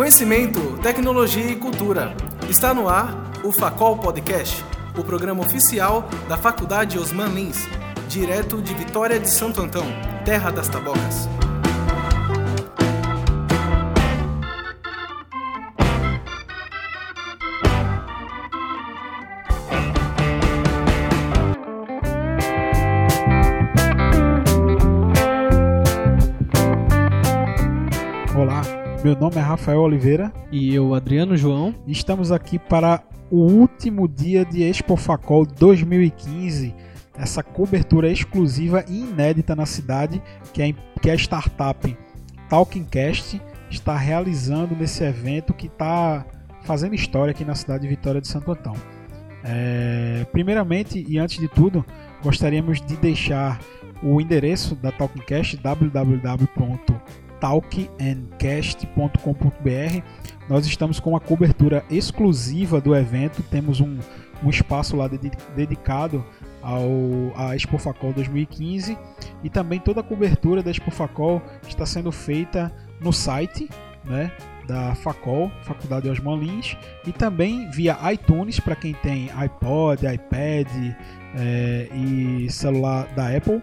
Conhecimento, tecnologia e cultura. Está no ar o Facol Podcast, o programa oficial da Faculdade Osman Lins, direto de Vitória de Santo Antão, terra das tabocas. Meu nome é Rafael Oliveira E eu, Adriano João. estamos aqui para o último dia de Expo Facol 2015, essa cobertura exclusiva e inédita na cidade que a, que a startup Talkingcast está realizando nesse evento que está fazendo história aqui na cidade de Vitória de Santo Antão. É, primeiramente e antes de tudo, gostaríamos de deixar o endereço da Talkingcast www.talkandcast.com.br. Nós estamos com uma cobertura exclusiva do evento, temos um, um espaço lá dedi- dedicado ao à Expo Facol 2015 e também toda a cobertura da Expo Facol está sendo feita no site, né? Da Facol, Faculdade Osman Lins, e também via iTunes para quem tem iPod, iPad eh, e celular da Apple,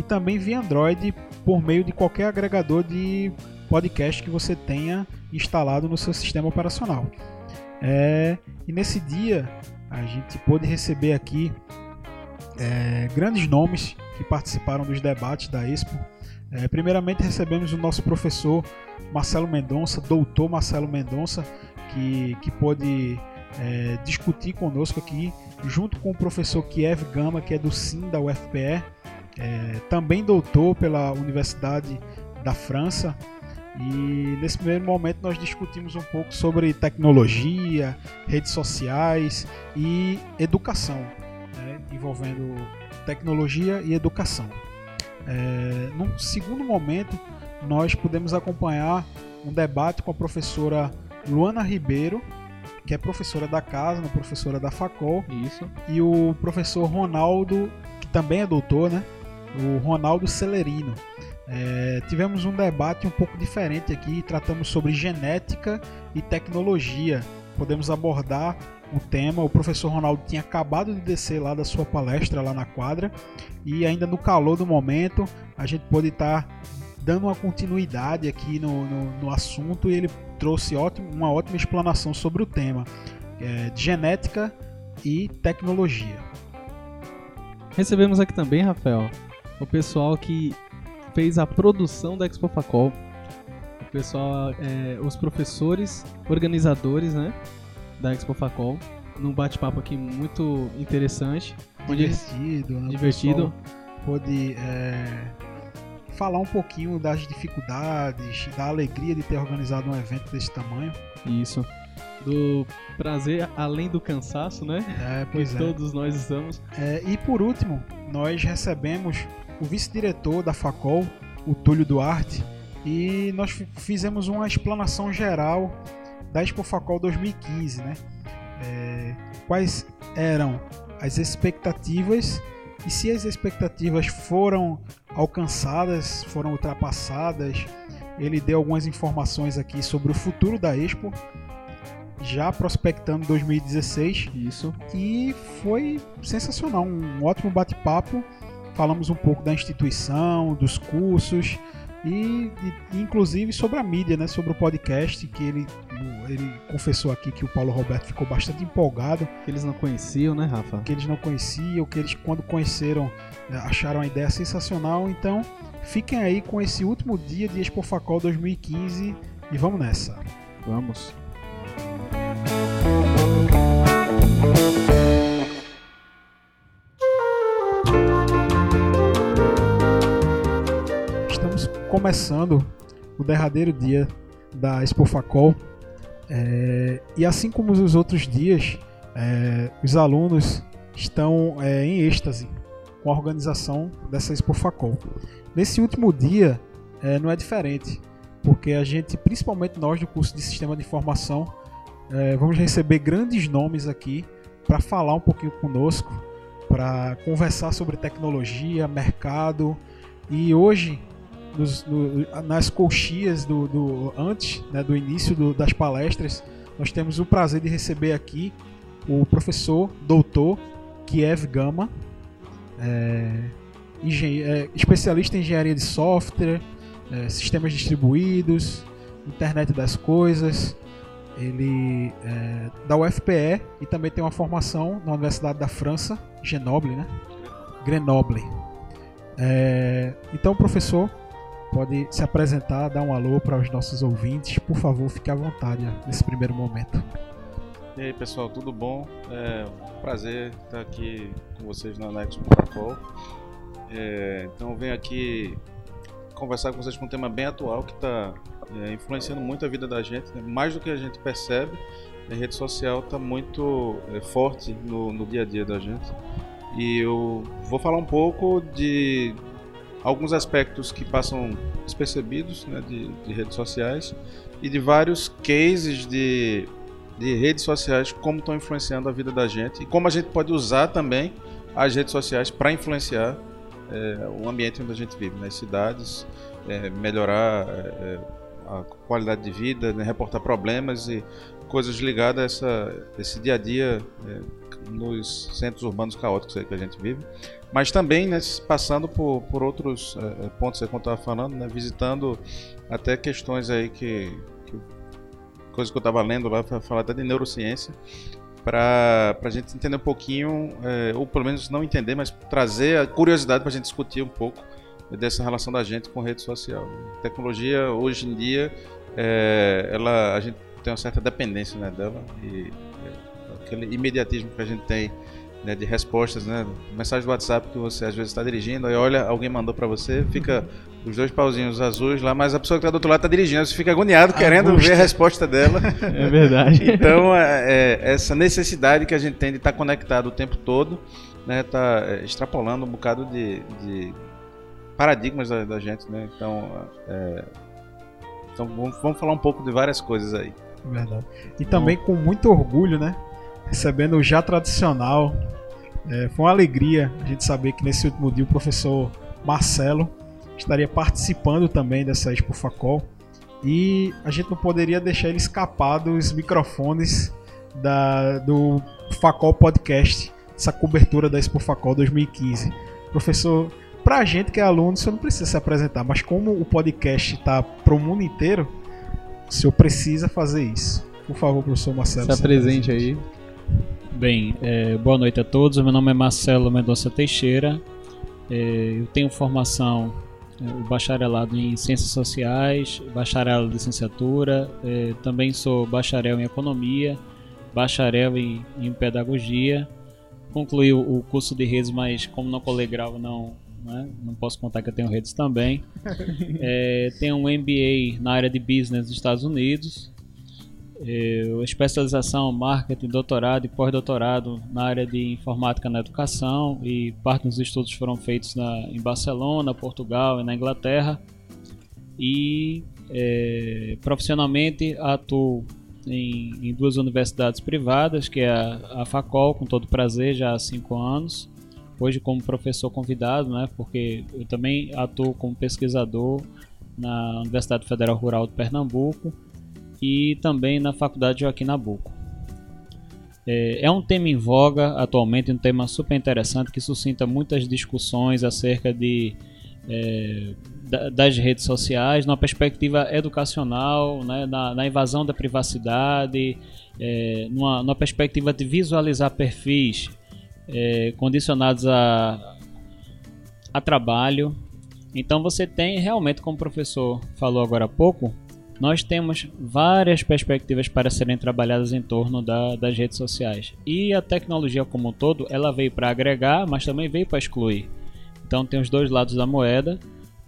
e também via Android por meio de qualquer agregador de podcast que você tenha instalado no seu sistema operacional. É, e nesse dia a gente pôde receber aqui é, grandes nomes que participaram dos debates da Expo. É, primeiramente recebemos o nosso professor Marcelo Mendonça, doutor Marcelo Mendonça, que, que pôde é, discutir conosco aqui, junto com o professor Kiev Gama, que é do SIM da UFPE, é, também doutor pela Universidade da França. E nesse primeiro momento nós discutimos um pouco sobre tecnologia, redes sociais e educação, né, envolvendo tecnologia e educação. É, num segundo momento, nós pudemos acompanhar um debate com a professora Luana Ribeiro, que é professora da casa, professora da Facol, Isso. e o professor Ronaldo, que também é doutor, né? O Ronaldo Celerino. É, tivemos um debate um pouco diferente aqui, tratamos sobre genética e tecnologia. Podemos abordar o tema. O professor Ronaldo tinha acabado de descer lá da sua palestra lá na quadra e ainda no calor do momento a gente pôde estar dando uma continuidade aqui no, no, no assunto e ele trouxe ótimo, uma ótima explanação sobre o tema é, de genética e tecnologia. Recebemos aqui também, Rafael, o pessoal que fez a produção da Expo Facol. O pessoal, é, os professores, organizadores, né, da Expo Facol. Num bate-papo aqui muito interessante. Divertido, né? Divertido. Pôde é, falar um pouquinho das dificuldades, da alegria de ter organizado um evento desse tamanho. Isso. Do prazer além do cansaço, né? É, Que pois é. todos nós estamos. É, E por último, nós recebemos o vice-diretor da Facol, o Túlio Duarte, e nós fi- fizemos uma explanação geral da Expo Facol 2015, né? É, quais eram as expectativas e se as expectativas foram alcançadas, foram ultrapassadas. Ele deu algumas informações aqui sobre o futuro da Expo, já prospectando 2016 Isso. e foi sensacional, um ótimo bate-papo. Falamos um pouco da instituição, dos cursos e, e, inclusive sobre a mídia, né, sobre o podcast que ele ele confessou aqui que o Paulo Roberto ficou bastante empolgado, Que eles não conheciam, né, Rafa? que eles não conheciam, que eles quando conheceram eh, acharam a ideia sensacional. Então, fiquem aí com esse último dia de Expo Facol 2015 e vamos nessa. Vamos. Estamos começando o derradeiro dia da Expo Facol é, e assim como os outros dias, é, os alunos estão é, em êxtase com a organização dessa Expo Facol. Nesse último dia não é diferente, porque a gente, principalmente nós do curso de Sistema de Informação, vamos receber grandes nomes aqui para falar um pouquinho conosco para conversar sobre tecnologia, mercado e hoje nos, no, nas colchias do, do antes né, do início do, das palestras nós temos o prazer de receber aqui o professor doutor Kiev Gama, é, é, especialista em engenharia de software, é, sistemas distribuídos, internet das coisas. Ele é da UFPE e também tem uma formação na Universidade da França, Grenoble, né? Grenoble. É, então, professor, pode se apresentar, dar um alô para os nossos ouvintes. Por favor, fique à vontade nesse primeiro momento. E aí, pessoal, tudo bom? É um prazer estar aqui com vocês na Next Protocol. É, então, venho aqui conversar com vocês com um tema bem atual que está é, influenciando muito a vida da gente, né? mais do que a gente percebe. A rede social está muito é, forte no, no dia a dia da gente. E eu vou falar um pouco de alguns aspectos que passam despercebidos né, de, de, redes sociais e de vários cases de, de redes sociais, como estão influenciando a vida da gente e como a gente pode usar também as redes sociais para influenciar é, o ambiente onde a gente vive, nas né, cidades, é, melhorar é, a qualidade de vida, né, reportar problemas e coisas ligadas a essa, esse dia a dia nos centros urbanos caóticos que a gente vive mas também né, passando por, por outros é, pontos que eu estava falando, né, visitando até questões aí que, que coisas que eu estava lendo lá para falar até de neurociência para a gente entender um pouquinho é, ou pelo menos não entender, mas trazer a curiosidade para a gente discutir um pouco dessa relação da gente com rede social. A tecnologia hoje em dia é, ela a gente tem uma certa dependência né, dela e aquele imediatismo que a gente tem né, de respostas, né? Mensagem do WhatsApp que você às vezes está dirigindo, aí olha, alguém mandou para você, fica os dois pauzinhos azuis lá, mas a pessoa que está do outro lado está dirigindo, você fica agoniado querendo ver a resposta dela. É verdade. então, é, é, essa necessidade que a gente tem de estar tá conectado o tempo todo, né, tá é, extrapolando um bocado de, de paradigmas da, da, gente, né? Então, é, então vamos, vamos falar um pouco de várias coisas aí. Verdade. E também com muito orgulho, né? Recebendo o já tradicional. É, foi uma alegria a gente saber que nesse último dia o professor Marcelo estaria participando também dessa Expo Facol. E a gente não poderia deixar ele escapar dos microfones da, do Facol Podcast, essa cobertura da Expo Facol 2015. Professor, pra gente que é aluno, você não precisa se apresentar, mas como o podcast está pro mundo inteiro, o senhor precisa fazer isso. Por favor, professor Marcelo. Se apresente aí. Bem, é, boa noite a todos. Meu nome é Marcelo Mendonça Teixeira. É, eu tenho formação, é, bacharelado em Ciências Sociais, bacharel em Licenciatura. É, também sou bacharel em Economia, bacharel em, em Pedagogia. Concluí o, o, curso de redes, mas como não colei grau, não, né, não posso contar que eu tenho redes também. É, tenho um MBA na área de Business dos Estados Unidos. Eu, especialização, marketing, doutorado e pós-doutorado na área de informática na educação e parte dos estudos foram feitos na, em Barcelona, Portugal e na Inglaterra. E é, profissionalmente atuo em, em, duas universidades privadas, que é a, a Facol, com todo prazer, já há cinco anos. Hoje como professor convidado, né, porque eu também atuo como pesquisador na Universidade Federal Rural de Pernambuco e também na Faculdade Joaquim Nabuco. É, é um tema em voga atualmente, um tema super interessante que suscita muitas discussões acerca de é, das redes sociais, numa perspectiva educacional, né, na, na, invasão da privacidade, é, numa, numa, perspectiva de visualizar perfis é, condicionados a, a trabalho. Então você tem realmente, como o professor falou agora há pouco, nós temos várias perspectivas para serem trabalhadas em torno da, das redes sociais. E a tecnologia como um todo, ela veio para agregar, mas também veio para excluir. Então tem os dois lados da moeda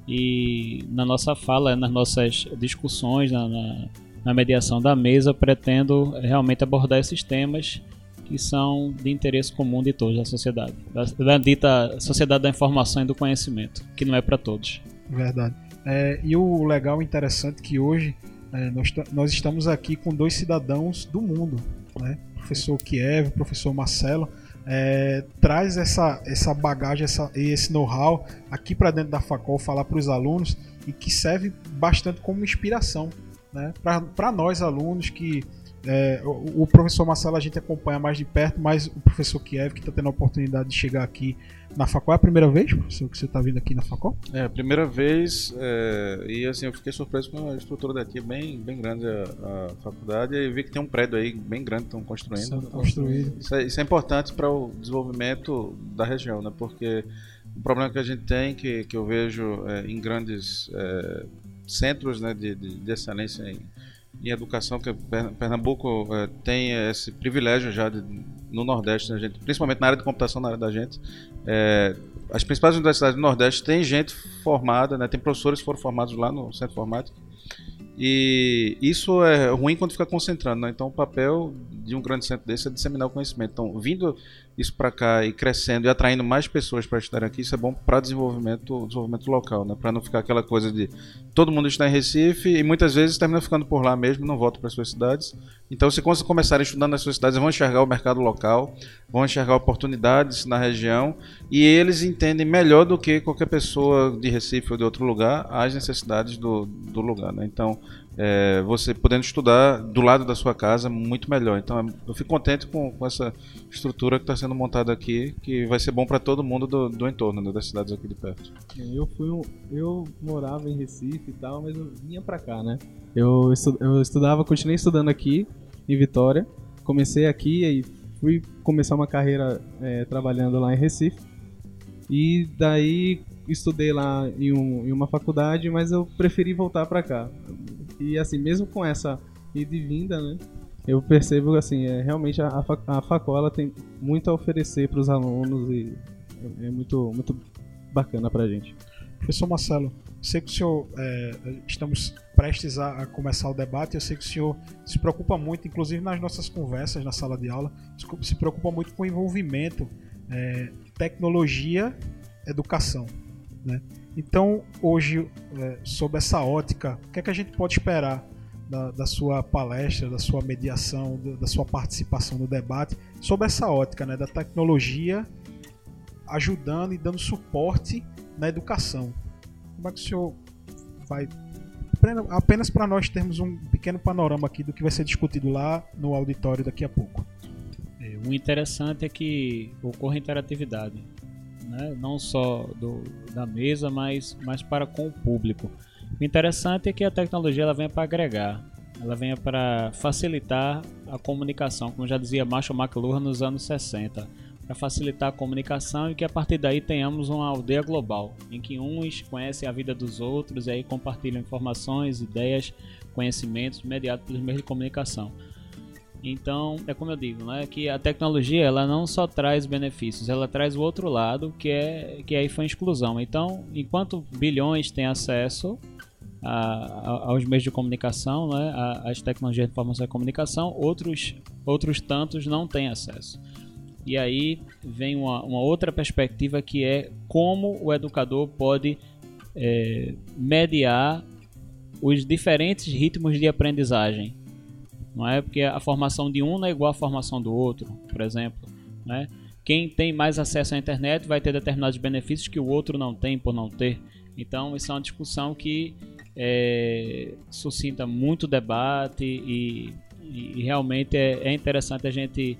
e na nossa fala, nas nossas discussões, na, na, na mediação da mesa, pretendo realmente abordar esses temas que são de interesse comum de todos da sociedade, da, da dita sociedade da informação e do conhecimento, que não é para todos. Verdade. É, e o legal e interessante é que hoje é, nós, nós estamos aqui com dois cidadãos do mundo, né? professor Kiev, professor Marcelo, é, traz essa, essa bagagem essa, e esse know-how aqui para dentro da Facol, falar para os alunos e que serve bastante como inspiração né? para nós alunos que é, o, o, professor Marcelo a gente acompanha mais de perto, mas o professor Kiev, que está tendo a oportunidade de chegar aqui na Facol, é a primeira vez, professor, que você está vindo aqui na Facol? É, a primeira vez, é, e assim, eu fiquei surpreso com a estrutura daqui, é bem, bem grande a, a faculdade, e vi que tem um prédio aí bem grande, estão construindo. construído. Isso é, isso é importante para o desenvolvimento da região, né? porque o problema que a gente tem, que, que eu vejo é, em grandes é, centros né, de, de, de excelência em em educação, que Pernambuco é, tem esse privilégio já de, no Nordeste, né, gente, principalmente na área de computação, na área da gente. É, as principais universidades do Nordeste têm gente formada, né, tem professores que foram formados lá no Centro Informático. E isso é ruim quando fica concentrando. Né? Então, o papel de um grande centro desse é disseminar o conhecimento. Então, vindo isso para cá e crescendo e atraindo mais pessoas para estarem aqui, isso é bom para desenvolvimento, desenvolvimento local, né? Para não ficar aquela coisa de todo mundo está em Recife e muitas vezes termina ficando por lá mesmo, não volta para suas cidades. Então, se começarem estudando nas suas cidades, vão enxergar o mercado local, vão enxergar oportunidades na região e eles entendem melhor do que qualquer pessoa de Recife ou de outro lugar as necessidades do, do lugar, né? Então, é, você podendo estudar do lado da sua casa muito melhor. Então eu fico contente com, com essa estrutura que está sendo montada aqui, que vai ser bom para todo mundo do, do entorno, né, das cidades aqui de perto. Eu fui um, eu morava em Recife e tal, mas eu vinha para cá, né? Eu, estu, eu estudava, continuei estudando aqui em Vitória, comecei aqui e fui começar uma carreira é, trabalhando lá em Recife. E daí estudei lá em, um, em uma faculdade, mas eu preferi voltar para cá. E assim, mesmo com essa ida e vinda, né? Eu percebo assim, é, realmente a, a ela tem muito a oferecer para os alunos e é, é muito, muito bacana para a gente. Professor Marcelo, sei que o senhor é, estamos prestes a, a, começar o debate. Eu sei que o senhor se preocupa muito, inclusive nas nossas conversas na sala de aula, se preocupa muito com o envolvimento é, tecnologia, educação. Né? Então, hoje, é, sob essa ótica, o que, é que a gente pode esperar da, da sua palestra, da sua mediação, da sua participação no debate, sob essa ótica né, da tecnologia ajudando e dando suporte na educação? Como é que o senhor vai. Apenas para nós termos um pequeno panorama aqui do que vai ser discutido lá no auditório daqui a pouco. É, o interessante é que ocorre interatividade né? não só do, da mesa, mas, mas para com o público. O interessante é que a tecnologia ela vem para agregar, ela vem para facilitar a comunicação, como já dizia Marshall McLuhan nos anos 60, para facilitar a comunicação e que a partir daí tenhamos uma aldeia global, em que uns conhecem a vida dos outros e aí compartilham informações, ideias, conhecimentos mediados pelos meios de comunicação. Então, é como eu digo, né, que a tecnologia ela não só traz benefícios, ela traz o outro lado, que é que aí foi a exclusão. Então, enquanto bilhões têm acesso a, a, aos meios de comunicação, né, às tecnologias de informação e comunicação, outros outros tantos não têm acesso. E aí vem uma, uma outra perspectiva que é como o educador pode é, mediar os diferentes ritmos de aprendizagem não é porque a formação de um não é igual à formação do outro, por exemplo, né? Quem tem mais acesso à internet vai ter determinados benefícios que o outro não tem por não ter. Então, isso é uma discussão que é, suscita muito debate e, e realmente é, é interessante a gente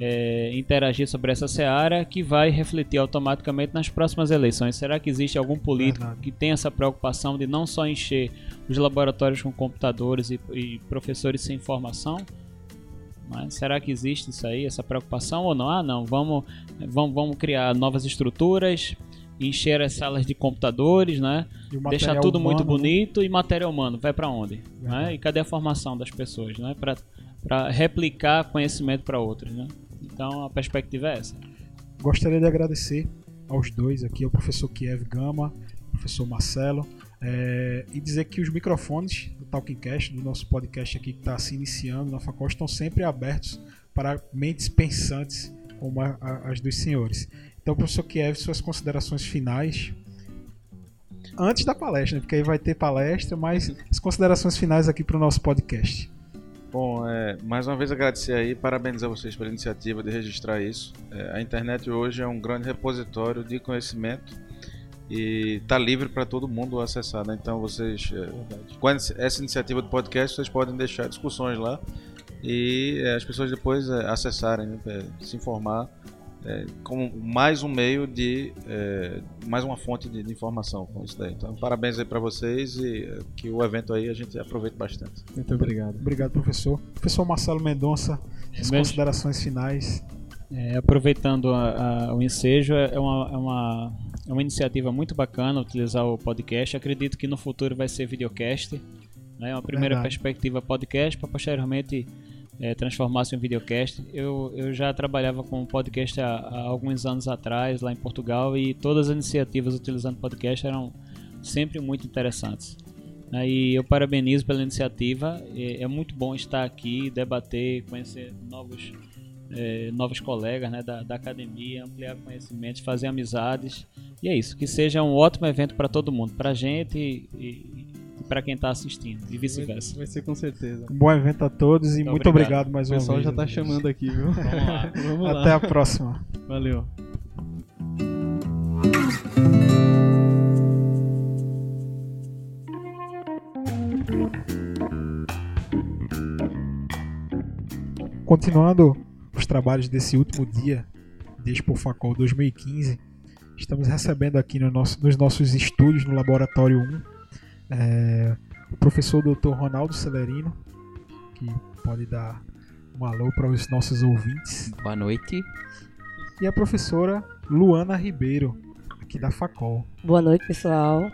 é, interagir sobre essa seara que vai refletir automaticamente nas próximas eleições. Será que existe algum político Verdade. que tem essa preocupação de não só encher os laboratórios com computadores e, e professores sem informação? Mas será que existe isso aí, essa preocupação ou não? Ah, não, vamos, vamos, vamos criar novas estruturas, encher as salas de computadores, né? Deixar tudo humano, muito bonito e material humano vai para onde? Né? E cadê a formação das pessoas, né? Para replicar conhecimento para outros, né? Então a perspectiva é essa. Gostaria de agradecer aos dois aqui, ao professor Kiev Gama, professor Marcelo, é, e dizer que os microfones do Talking Cast, do nosso podcast aqui que está se iniciando na Facol, estão sempre abertos para mentes pensantes como a, a, as dos senhores. Então, professor Kiev, suas considerações finais antes da palestra, né? porque aí vai ter palestra, mas as considerações finais aqui para o nosso podcast. Bom, é, mais uma vez agradecer aí, parabenizar vocês pela iniciativa de registrar isso. É, a internet hoje é um grande repositório de conhecimento e está livre para todo mundo acessar. Né? Então vocês, é, com essa iniciativa do podcast, vocês podem deixar discussões lá e é, as pessoas depois é, acessarem, né? É, se informar é, como mais um meio de é, mais uma fonte de, de, informação com isso daí. Então, parabéns aí para vocês e que o evento aí a gente aproveite bastante. Muito obrigado. Obrigado, professor. Professor Marcelo Mendonça, as considerações finais. É, aproveitando a, a, o ensejo, é uma, é, uma, é uma iniciativa muito bacana utilizar o podcast. Acredito que no futuro vai ser videocast. Né? Uma primeira Verdade. perspectiva podcast para posteriormente é, transformasse em videocast. Eu, eu já trabalhava com podcast há, há, alguns anos atrás, lá em Portugal, e todas as iniciativas utilizando podcast eram sempre muito interessantes. E eu parabenizo pela iniciativa. É, é muito bom estar aqui, debater, conhecer novos, é, novos colegas né, da, da academia, ampliar conhecimentos, fazer amizades. E é isso. Que seja um ótimo evento para todo mundo, para a gente e, para quem está assistindo e vice-versa. Vai, ser com certeza. Um bom evento a todos e muito, muito obrigado. obrigado. mais uma vez. O pessoal já está chamando aqui, viu? Vamos lá. Vamos lá. Até a próxima. Valeu. Continuando trabalhos desse último dia de Expo Facol 2015, estamos recebendo aqui no nosso, nos nossos estúdios no Laboratório 1 é, o professor Dr. Ronaldo Celerino, que pode dar um alô para os nossos ouvintes. Boa noite. E a professora Luana Ribeiro, aqui da Facol. Boa noite, pessoal.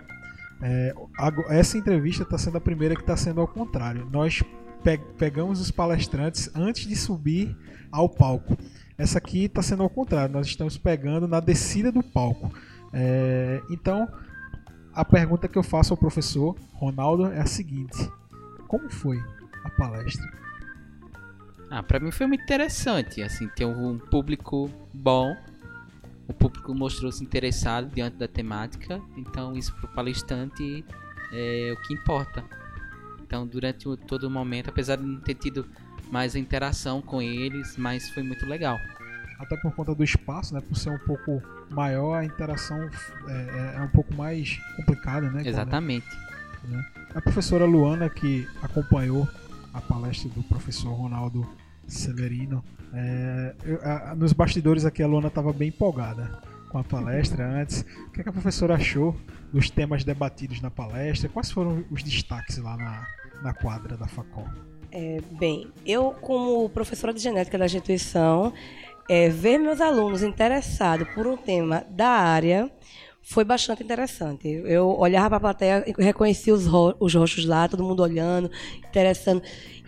É, essa entrevista está sendo a primeira que está sendo ao contrário. Nós pe pegamos os palestrantes antes de subir ao palco. Essa aqui está sendo ao contrário. Nós estamos pegando na descida do palco. É, então, a pergunta que eu faço ao professor Ronaldo é a seguinte: Como foi a palestra? Ah, para mim foi muito interessante, assim, tem um público bom, o público mostrou-se interessado diante da temática, então isso para o palestrante é o que importa. Então, durante todo o momento, apesar de não ter tido mais interação com eles, mas foi muito legal até por conta do espaço, né? Por ser um pouco maior, a interação é, é, é um pouco mais complicada, né? Exatamente. Né? A professora Luana, que acompanhou a palestra do professor Ronaldo Severino, é, eu, a, nos bastidores aqui a Luana estava bem empolgada com a palestra antes. O que, é que, a professora achou dos temas debatidos na palestra? Quais foram os destaques lá na, na quadra da Facol? É, bem, eu como professora de genética da instituição, é, ver meus alunos interessados por um tema da área foi bastante interessante. Eu olhava para a plateia, reconhecia os, ro os rostos lá, todo mundo olhando, interessando.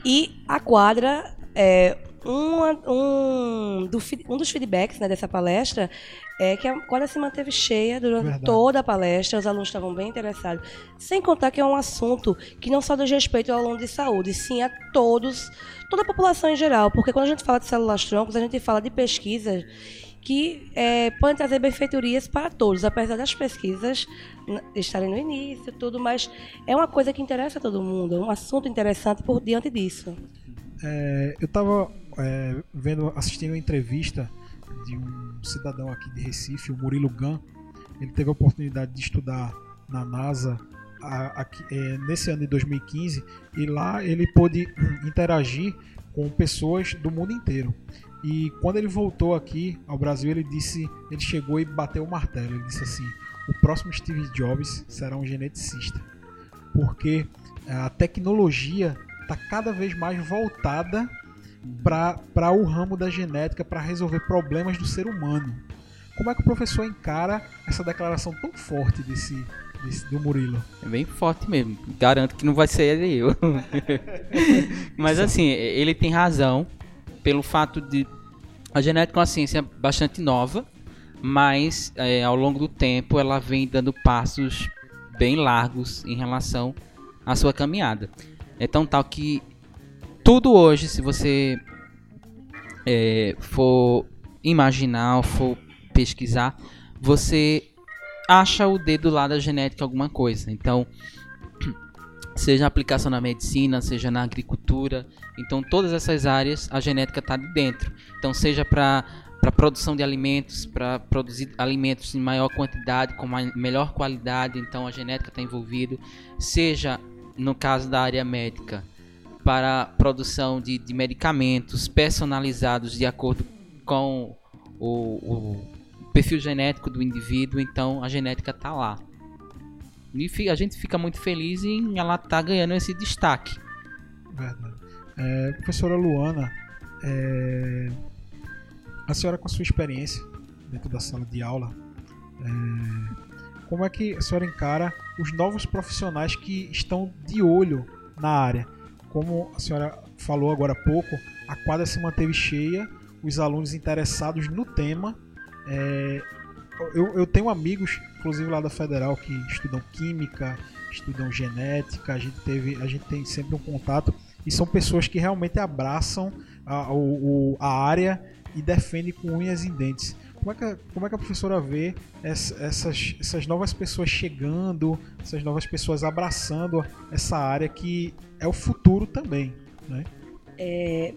E a quadra, é, um, um, do, um dos feedbacks né, dessa palestra é que a quadra se manteve cheia durante Verdade. toda a palestra, os alunos estavam bem interessados. Sem contar que é um assunto que não só diz respeito ao aluno de saúde, sim a todos toda a população em geral, porque quando a gente fala de células troncos, a gente fala de pesquisas que é, podem trazer benfeitorias para todos, apesar das pesquisas estarem no início, tudo, mas é uma coisa que interessa a todo mundo, é um assunto interessante por diante disso. É, eu estava é, vendo, assistindo uma entrevista de um cidadão aqui de Recife, o Murilo Gan. Ele teve a oportunidade de estudar na NASA a, a, é, nesse ano de 2015 e lá ele pôde interagir com pessoas do mundo inteiro. E quando ele voltou aqui ao Brasil, ele disse, ele chegou e bateu o martelo. Ele disse assim: o próximo Steve Jobs será um geneticista, porque a tecnologia está cada vez mais voltada para o ramo da genética, para resolver problemas do ser humano. Como é que o professor encara essa declaração tão forte desse, desse do Murilo? É bem forte mesmo. Garanto que não vai ser eu. Mas assim, ele tem razão pelo fato de a genética é uma ciência bastante nova, mas é, ao longo do tempo ela vem dando passos bem largos em relação à sua caminhada. É tão tal que tudo hoje, se você é, for imaginar for pesquisar, você acha o dedo lá da genética alguma coisa. Então, seja a aplicação na medicina, seja na agricultura. Então, todas essas áreas a genética está de dentro. Então, seja para para produção de alimentos, para produzir alimentos em maior quantidade, com melhor qualidade, então a genética está envolvida, seja no caso da área médica, para a produção de, de medicamentos personalizados de acordo com o, o perfil genético do indivíduo, então a genética está lá. E a gente fica muito feliz em ela estar tá ganhando esse destaque. Verdade. É, professora Luana, é, a senhora com a sua experiência dentro da sala de aula, é, como é que a senhora encara os novos profissionais que estão de olho na área? Como a senhora falou agora há pouco, a quadra se manteve cheia, os alunos interessados no tema. É, eu, eu tenho amigos, inclusive lá da Federal, que estudam química, estudam genética, a gente, teve, a gente tem sempre um contato e são pessoas que realmente abraçam a, o, a área e defende com unhas e dentes. Como é que a, como é que a professora vê essas, essas novas pessoas chegando, essas novas pessoas abraçando essa área que é o futuro também, né? É,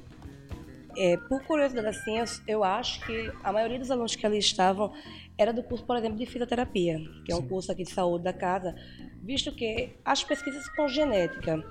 é, por curiosidade, assim, eu, eu, acho que a maioria dos alunos que ali estavam era do curso, por exemplo, de fisioterapia, que é um Sim. curso aqui de saúde da casa, visto que as pesquisas com genética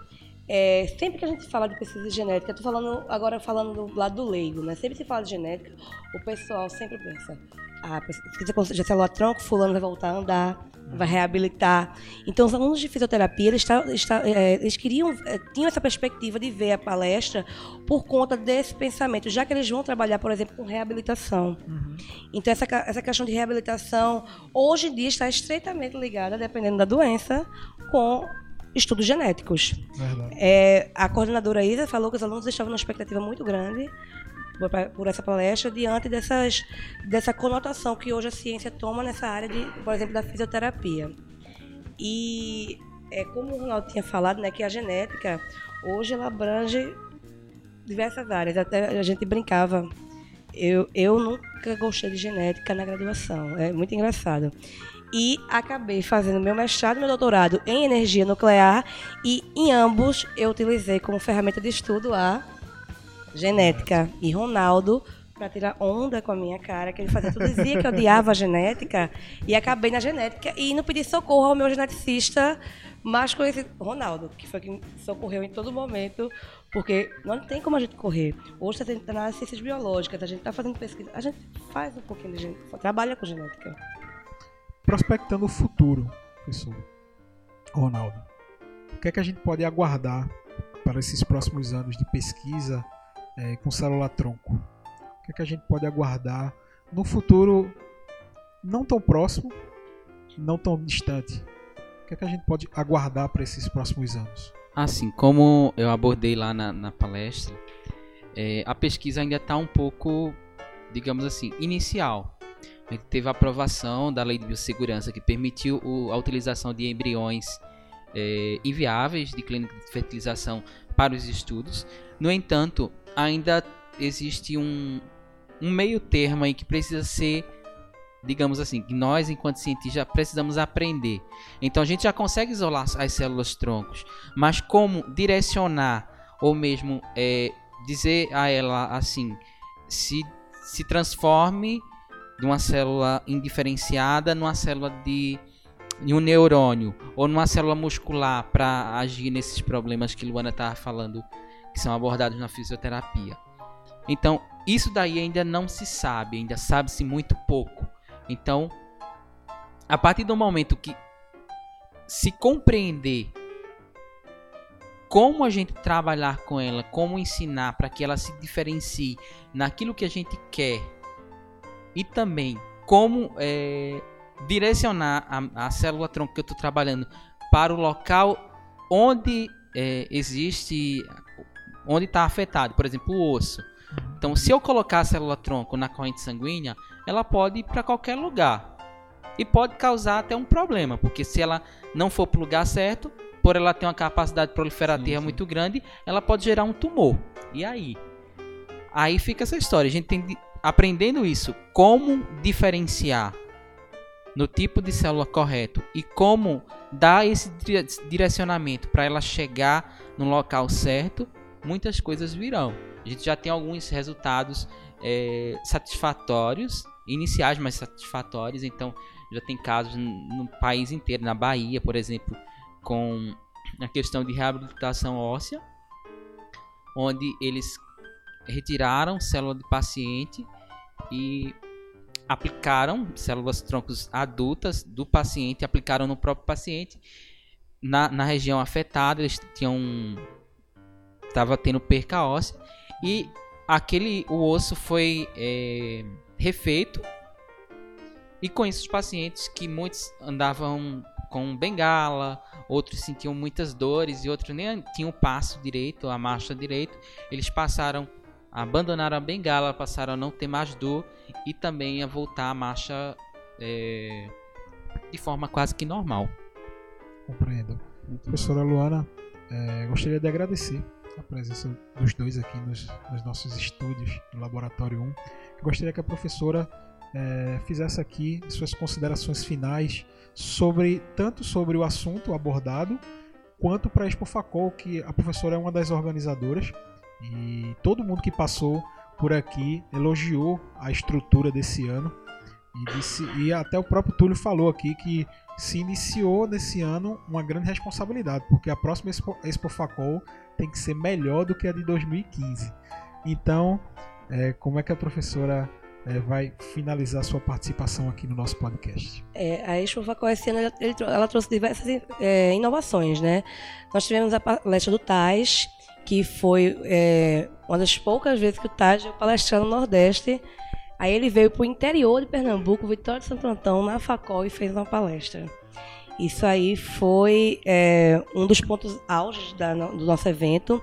é, sempre que a gente fala de pesquisa genética, estou falando agora falando do lado do leigo, né? Sempre se fala de genética, o pessoal sempre pensa, ah, pesquisa de célula-tronco, fulano vai voltar a andar, vai reabilitar. Então, os alunos de fisioterapia, eles, está, está, é, eles queriam, é, tinham essa perspectiva de ver a palestra por conta desse pensamento, já que eles vão trabalhar, por exemplo, com reabilitação. Uhum. Então, essa, essa questão de reabilitação, hoje em dia, está estreitamente ligada, dependendo da doença, com estudos genéticos. É, a coordenadora Isa falou que os alunos estavam numa expectativa muito grande por, essa palestra diante dessas, dessa conotação que hoje a ciência toma nessa área, de, por exemplo, da fisioterapia. E é, como o Ronaldo tinha falado, né, que a genética hoje ela abrange diversas áreas. Até a gente brincava. Eu, eu nunca gostei de genética na graduação. É muito engraçado e acabei fazendo meu mestrado e meu doutorado em energia nuclear e em ambos eu utilizei como ferramenta de estudo a genética. E Ronaldo, para tirar onda com a minha cara, que ele fazia tudo, dizia que eu odiava a genética e acabei na genética e não pedi socorro ao meu geneticista mais conhecido, Ronaldo, que foi quem socorreu em todo momento, porque não tem como a gente correr. Hoje está tá nas ciências biológicas, a gente está fazendo pesquisa, a gente faz um pouquinho de genética, trabalha com genética prospectando o futuro, professor Ronaldo. O que é que a gente pode aguardar para esses próximos anos de pesquisa é, com célula-tronco? O que é que a gente pode aguardar no futuro não tão próximo, não tão distante? O que é que a gente pode aguardar para esses próximos anos? Assim, como eu abordei lá na, na palestra, é, a pesquisa ainda está um pouco, digamos assim, inicial teve a aprovação da Lei de Biossegurança que permitiu a utilização de embriões é, inviáveis de clínica de fertilização para os estudos. No entanto, ainda existe um, um meio termo aí que precisa ser, digamos assim, que nós, enquanto cientistas, precisamos aprender. Então a gente já consegue isolar as células troncos, mas como direcionar ou mesmo é, dizer a ela assim, se, se transforme de uma célula indiferenciada numa célula de, de um neurônio ou numa célula muscular para agir nesses problemas que Luana estava falando que são abordados na fisioterapia. Então, isso daí ainda não se sabe, ainda sabe-se muito pouco. Então, a partir do momento que se compreender como a gente trabalhar com ela, como ensinar para que ela se diferencie naquilo que a gente quer e também como é, direcionar a, a célula tronco que eu estou trabalhando para o local onde é, existe, onde está afetado, por exemplo, o osso. Então, se eu colocar a célula tronco na corrente sanguínea, ela pode ir para qualquer lugar e pode causar até um problema, porque se ela não for para o lugar certo, por ela ter uma capacidade proliferativa sim, sim. muito grande, ela pode gerar um tumor. E aí? Aí fica essa história. A gente tem aprendendo isso, como diferenciar no tipo de célula correto e como dar esse direcionamento para ela chegar no local certo, muitas coisas virão. A gente já tem alguns resultados é, satisfatórios, iniciais, mas satisfatórios. Então, já tem casos no país inteiro, na Bahia, por exemplo, com a questão de reabilitação óssea, onde eles retiraram célula de paciente e aplicaram células troncos adultas do paciente, aplicaram no próprio paciente. Na, na região afetada, eles tinham estava tendo perca óssea e aquele o osso foi é, refeito. E com isso os pacientes que muitos andavam com bengala, outros sentiam muitas dores e outros nem tinham passo direito, a marcha direito, eles passaram abandonaram a bengala, passaram a não ter mais dor e também a voltar à marcha é, de forma quase que normal. Compreendo. Professora Luana, é, gostaria de agradecer a presença dos dois aqui nos, nos nossos estúdios do Laboratório 1. Gostaria que a professora é, fizesse aqui suas considerações finais sobre tanto sobre o assunto abordado quanto para a Expo Facol, que a professora é uma das organizadoras e todo mundo que passou por aqui elogiou a estrutura desse ano. E, disse, e até o próprio Túlio falou aqui que se iniciou nesse ano uma grande responsabilidade, porque a próxima Expo, Expo Facol tem que ser melhor do que a de 2015. Então, é, como é que a professora é, vai finalizar sua participação aqui no nosso podcast? É, a Expo Facol esse ano ela, ela trouxe diversas é, inovações, né? Nós tivemos a palestra do Tais, que foi é, uma das poucas vezes que o Taj palestrando no Nordeste. Aí ele veio para o interior de Pernambuco, Vitória de Santo Antão, na Facol, e fez uma palestra. Isso aí foi é, um dos pontos auges da, do nosso evento.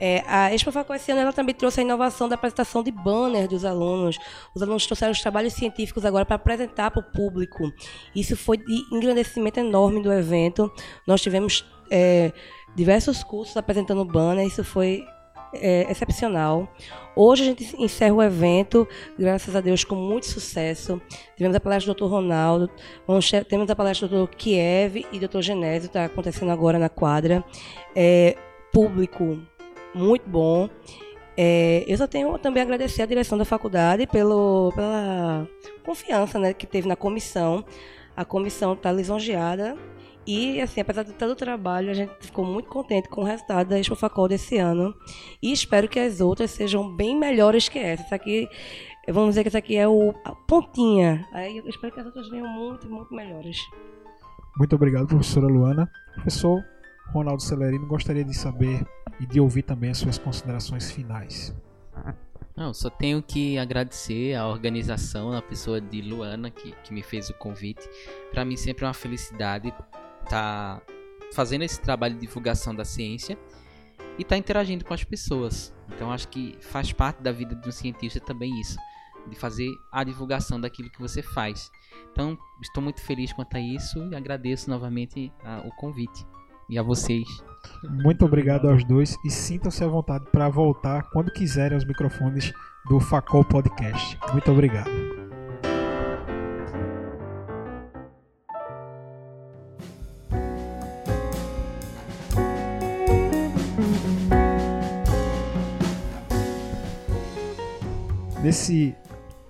É, a Expo Facol esse ano ela também trouxe a inovação da apresentação de banner dos alunos. Os alunos trouxeram os trabalhos científicos agora para apresentar para o público. Isso foi de engrandecimento enorme do evento. Nós tivemos é, diversos cursos apresentando banner, isso foi é, excepcional. Hoje a gente encerra o evento, graças a Deus, com muito sucesso. Tivemos a palestra do Dr. Ronaldo, vamos, temos a palestra do Dr. Kiev e do Dr. Genésio, está acontecendo agora na quadra. É, público muito bom. É, eu só tenho também a agradecer à direção da faculdade pelo, pela confiança né, que teve na comissão. A comissão está lisonjeada e, assim, apesar de todo o trabalho, a gente ficou muito contente com o resultado da Expo Facol desse ano. E espero que as outras sejam bem melhores que essa. Essa aqui, vamos dizer que essa aqui é o, a pontinha. Aí eu espero que as outras venham muito, muito melhores. Muito obrigado, professora Luana. Professor Ronaldo Celerino, gostaria de saber e de ouvir também as suas considerações finais. Não, só tenho que agradecer a organização, a pessoa de Luana que, que me fez o convite. Para mim sempre é uma felicidade tá fazendo esse trabalho de divulgação da ciência e tá interagindo com as pessoas. Então acho que faz parte da vida de um cientista também isso, de fazer a divulgação daquilo que você faz. Então estou muito feliz quanto a isso e agradeço novamente a, o convite e a vocês. Muito obrigado aos dois e sintam-se à vontade para voltar quando quiserem aos microfones do Facol Podcast. Muito obrigado. Nesse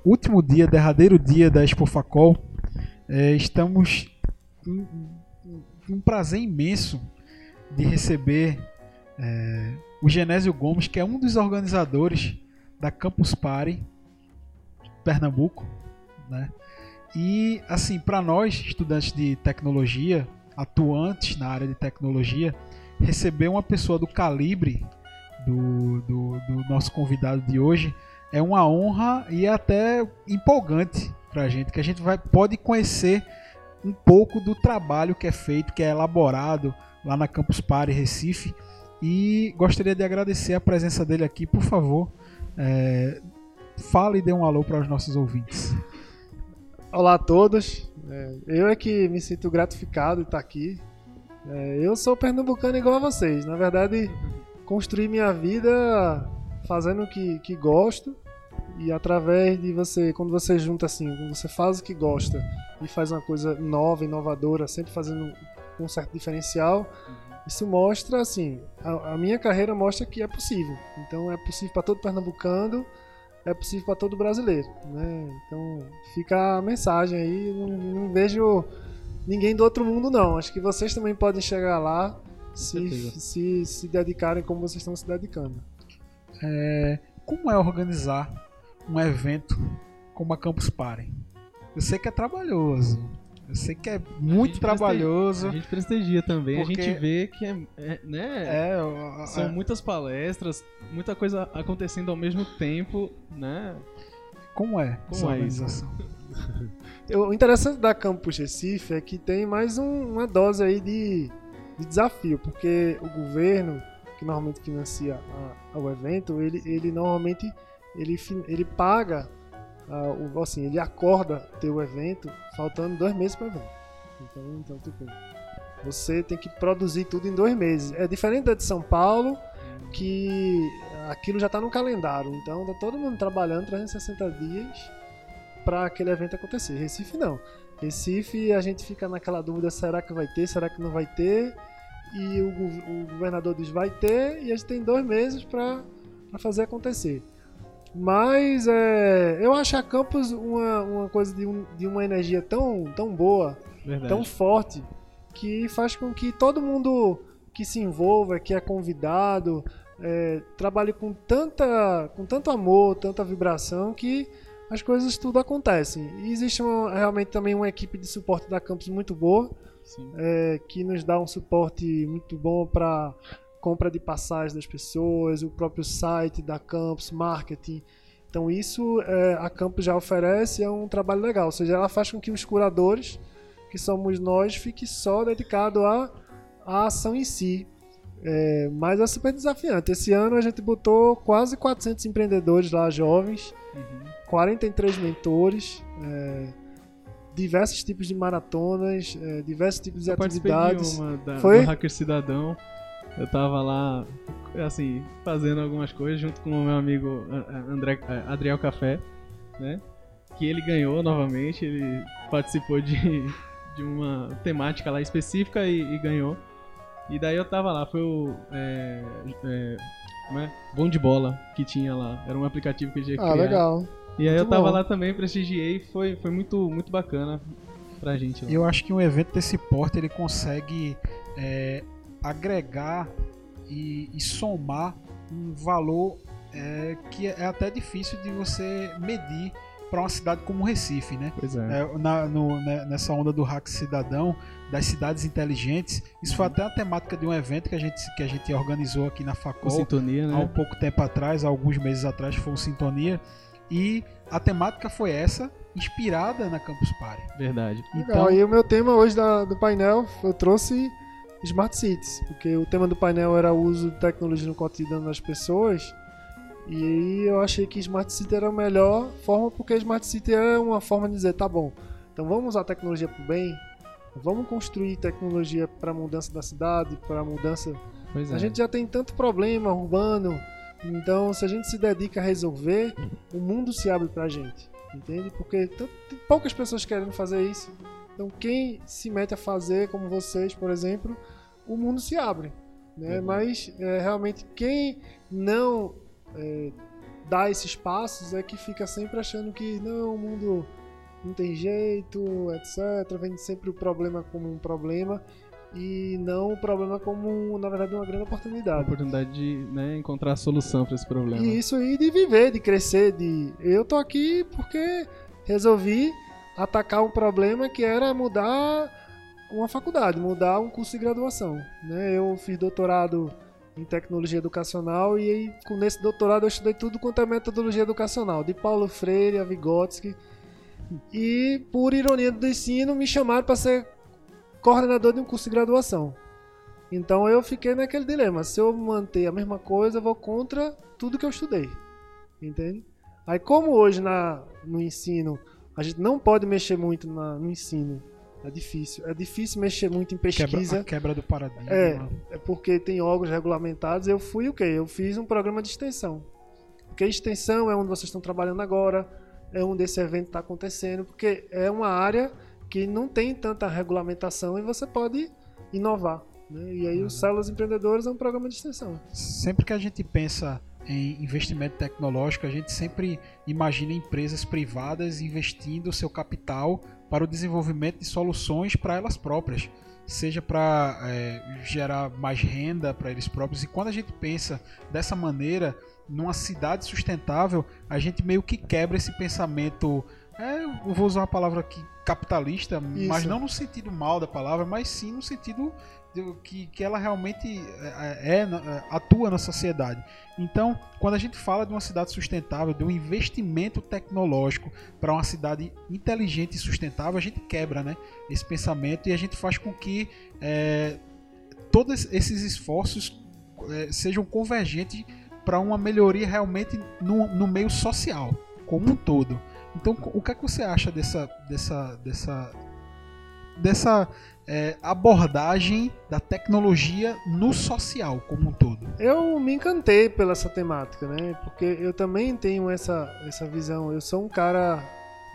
último dia, derradeiro dia da Expo Facol, é, estamos em, um prazer imenso de receber é, o Genésio Gomes, que é um dos organizadores da Campus Party Pernambuco, né? E assim, para nós, estudantes de tecnologia, atuantes na área de tecnologia, receber uma pessoa do calibre do, do, do nosso convidado de hoje é uma honra e até empolgante para a gente, que a gente vai, pode conhecer um pouco do trabalho que é feito, que é elaborado lá na Campus Party Recife. E gostaria de agradecer a presença dele aqui. Por favor, é, fale e dê um alô para os nossos ouvintes. Olá a todos. É, eu é que me sinto gratificado de estar aqui. É, eu sou pernambucano igual a vocês. Na verdade, construí minha vida fazendo o que, que gosto E através de você, quando você junta assim, quando você faz o que gosta e faz uma coisa nova, inovadora, sempre fazendo um certo diferencial, isso mostra assim, a, a minha carreira mostra que é possível. Então é possível para todo pernambucano, é possível para todo brasileiro, né? Então fica a mensagem aí, não, não vejo ninguém do outro mundo não. Acho que vocês também podem chegar lá se, se, se dedicarem como vocês estão se dedicando. É, como é organizar um evento como a Campus Party? Eu sei que é trabalhoso. Eu sei que é muito trabalhoso. A gente prestigia também, Porque- a gente vê que é, é, né? É, São muitas palestras, muita coisa acontecendo ao mesmo tempo, né? como é Como essa é isso? organização? O interessante da Campus Recife é que tem mais um- uma dose aí de, de desafio, porque o governo, que normalmente financia a- o evento, ele, ele normalmente ele, ele paga, ah, o, assim, ele acorda ter o evento faltando dois meses para o evento. Então, então, tipo, você tem que produzir tudo em dois meses. É diferente da de São Paulo, que aquilo já está no calendário. Então, tá todo mundo trabalhando 360 dias para aquele evento acontecer. Recife não. Recife a gente fica naquela dúvida: será que vai ter, será que não vai ter? E o, o governador diz vai ter, e a gente tem dois meses para fazer acontecer. Mas é, eu acho a Campus uma, uma coisa de, um- de uma energia tão, tão boa, Verdade. tão forte, que faz com que todo mundo que se envolva, que é convidado, é, trabalhe com, tanta, com tanto amor, tanta vibração, que as coisas tudo acontecem. E existe uma- realmente também uma equipe de suporte da Campus muito boa. É, que nos dá um suporte muito bom para compra de passagens das pessoas, o próprio site da Campus, marketing. Então isso é, a Campus já oferece, é um trabalho legal. Ou seja, ela faz com que os curadores, que somos nós, fique só dedicado à, à ação em si. É, mas é super desafiante. Esse ano a gente botou quase 400 empreendedores lá, jovens, 43 mentores, é, diversos tipos de maratonas, é, diversos tipos de Eu atividades. de uma da, Foi? do Hacker Cidadão. Eu tava lá, assim, fazendo algumas coisas junto com o meu amigo A- A- André, A- Adriel Café, né? Que ele ganhou novamente, ele participou de, de uma temática lá específica e, e ganhou. E daí eu tava lá, foi o. É, é, como é? Bom de bola que tinha lá. Era um aplicativo que eu tinha Ah, criado. legal. E aí eu Muito tava bom. lá também, prestigiei, foi, foi muito, muito bacana pra gente lá. Eu acho que um evento desse porte ele consegue é, agregar e, e somar um valor é, que é até difícil de você medir para uma cidade como Recife, né? Pois é. É, na- no- né, nessa onda do hack cidadão, das cidades inteligentes, isso foi até a temática de um evento que a gente, que a gente organizou aqui na Facol sintonia, há um né? pouco tempo atrás, há alguns meses atrás, foi o Sintonia. E a temática foi essa, inspirada na Campus Party. Verdade. Legal. E o meu tema hoje da- do painel, eu trouxe Smart Cities, porque o tema do painel era o uso de tecnologia no cotidiano das pessoas. E aí eu achei que Smart City era a melhor forma, porque Smart City é uma forma de dizer, tá bom, então vamos usar a tecnologia para o bem, vamos construir tecnologia para a mudança da cidade, para a mudança Pois é. a gente já tem tanto problema urbano, então se a gente se dedica a resolver, o mundo se abre pra gente, entende? Porque tem poucas pessoas querendo fazer isso. Então quem se mete a fazer, como vocês, por exemplo, o mundo se abre. Né? Mas é, realmente quem não é, dá esses passos é que fica sempre achando que não, o mundo não tem jeito, etc. Vendo sempre o problema como um problema e não o problema como, na verdade, uma grande a oportunidade. oportunidade de né, encontrar a solução para esse problema. E isso aí de viver, de crescer, de eu tô aqui porque resolvi atacar um problema que era mudar uma faculdade, mudar um curso de graduação, né? Eu fiz doutorado em tecnologia educacional e aí com doutorado eu estudei tudo quanto é metodologia educacional, de Paulo Freire a Vygotsky. E por ironia do ensino me chamaram para ser coordenador de um curso de graduação. Então eu fiquei naquele dilema. Se eu manter a mesma coisa, eu vou contra tudo que eu estudei. Entende? Aí como hoje na, no ensino a gente não pode mexer muito na- no ensino, é difícil. É difícil mexer muito em Quebra, pesquisa. a quebra do paradigma. É, é porque tem órgãos regulamentados. Eu fui o quê? Eu fiz um programa de extensão. Porque a extensão é onde vocês estão trabalhando agora, é onde esse evento está acontecendo, porque é uma área que não tem tanta regulamentação e você pode inovar. Né? E aí, os Células Empreendedores é um programa de extensão. Sempre que a gente pensa em investimento tecnológico, a gente sempre imagina empresas privadas investindo seu capital para o desenvolvimento de soluções para elas próprias, seja para é, gerar mais renda para eles próprios. E quando a gente pensa dessa maneira, numa cidade sustentável, a gente meio que quebra esse pensamento. É, eu vou usar uma palavra aqui capitalista, Isso. mas não no sentido mal da palavra, mas sim no sentido que, que ela realmente é, é, na- atua na sociedade. Então, quando a gente fala de uma cidade sustentável, de um investimento tecnológico para uma cidade inteligente e sustentável, a gente quebra né, esse pensamento e a gente faz com que é, todos esses esforços é, sejam convergentes para uma melhoria realmente no, no meio social, como um todo. Então, o que é que você acha dessa, dessa, dessa, dessa é, abordagem da tecnologia no social como um todo? Eu me encantei pela essa temática, né? Porque eu também tenho essa, essa visão. Eu sou um cara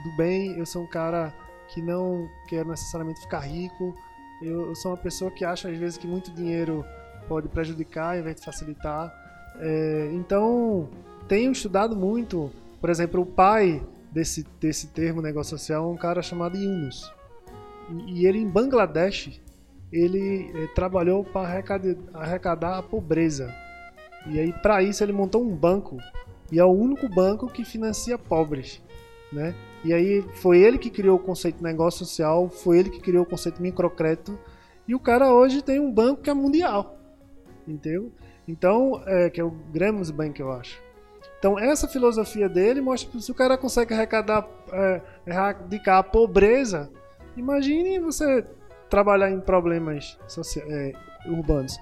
do bem, eu sou um cara que não quer necessariamente ficar rico. Eu, eu sou uma pessoa que acha às vezes que muito dinheiro pode prejudicar ao invés de facilitar. É, então, tenho estudado muito. Por exemplo, o pai desse, desse termo negócio social é um cara chamado Yunus. E, ele em Bangladesh, ele eh, trabalhou para arrecadar, arrecadar a pobreza. E aí, para isso, ele montou um banco. E é o único banco que financia pobres. Né? E aí, foi ele que criou o conceito de negócio social, foi ele que criou o conceito de microcrédito. E o cara hoje tem um banco que é mundial. Entendeu? Então, é, que é o Gramos Bank, eu acho. Então, essa filosofia dele mostra que se o cara consegue arrecadar, é, erradicar a pobreza, imagine você trabalhar em problemas é, urbanos.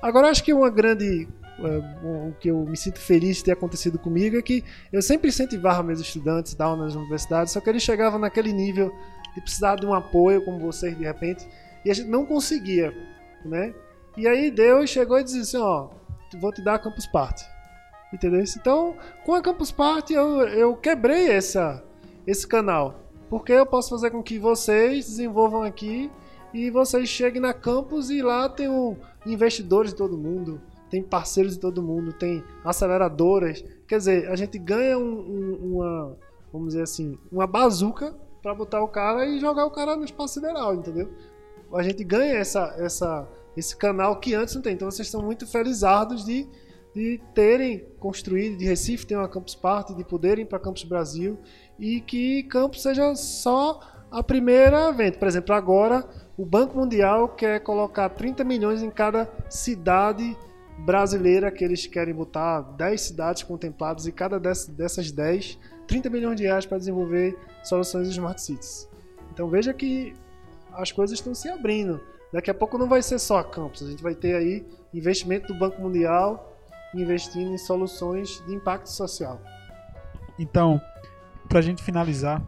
Agora, acho que uma grande. é, o que eu me sinto feliz de ter acontecido comigo é que eu sempre incentivava meus estudantes da nas universidades, só que eles chegavam naquele nível de precisar de um apoio, como vocês, de repente, e a gente não conseguia, né? E aí Deus chegou e disse assim: Ó, vou te dar a Campus Party. Entendeu? Então, com a Campus Party, eu, eu quebrei essa, esse canal. Porque eu posso fazer com que vocês desenvolvam aqui e vocês cheguem na campus e lá tem um, investidores de todo mundo, tem parceiros de todo mundo, tem aceleradoras. Quer dizer, a gente ganha um- um- uma, vamos dizer assim, uma bazuca para botar o cara e jogar o cara no espaço sideral, entendeu? A gente ganha essa, essa, esse canal que antes não tem. Então vocês estão muito felizardos de, de terem construído, de Recife ter uma Campus Party, de poderem ir para Campus Brasil e que Campus seja só a primeira evento. Por exemplo, agora o Banco Mundial quer colocar 30 milhões em cada cidade brasileira que eles querem botar 10 cidades contempladas e cada dess- dessas 10, 30 milhões de reais para desenvolver soluções de Smart Cities. Então veja que as coisas estão se abrindo. Daqui a pouco não vai ser só a campus, a gente vai ter aí investimento do Banco Mundial investindo em soluções de impacto social. Então, pra gente finalizar,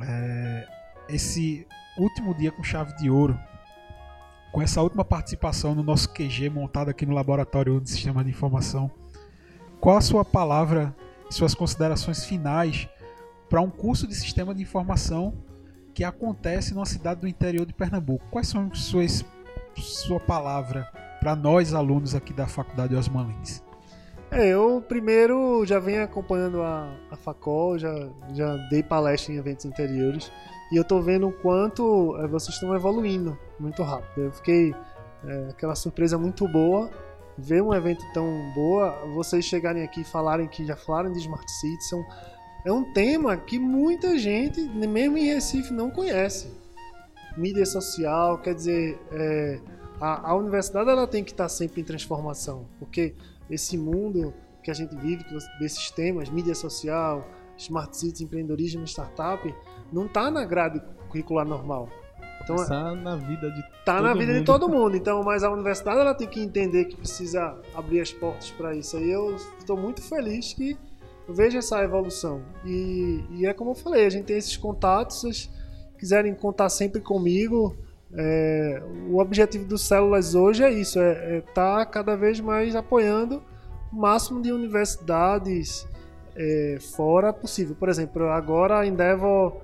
é, esse último dia com chave de ouro, com essa última participação no nosso QG montado aqui no Laboratório de Sistema de Informação, qual a sua palavra suas considerações finais para um curso de Sistema de Informação que acontece numa cidade do interior de Pernambuco? Quais são suas sua palavra para nós alunos aqui da Faculdade Osman Lins? É, eu primeiro já venho acompanhando a, a Facol, já, já dei palestra em eventos anteriores e eu tô vendo o quanto eh, vocês estão evoluindo muito rápido. Eu fiquei eh, aquela surpresa muito boa ver um evento tão boa, vocês chegarem aqui e falarem que já falaram de Smart são, é um tema que muita gente, mesmo em Recife, não conhece. Mídia social, quer dizer, eh, a, a universidade ela tem que estar sempre em transformação, porque esse mundo que a gente vive, desses temas, mídia social, smart cities, empreendedorismo, startup, não está na grade curricular normal. Então, Pensar na vida de tá na todo vida de mundo. todo mundo. Então, mas a universidade ela tem que entender que precisa abrir as portas para isso. Aí eu estou muito feliz que eu vejo essa evolução. E, e é como eu falei, a gente tem esses contatos, se vocês quiserem contar sempre comigo, é, o objetivo do Células hoje é isso, é estar cada vez mais apoiando o máximo de universidades é, fora possível. Por exemplo, agora a Endeavor,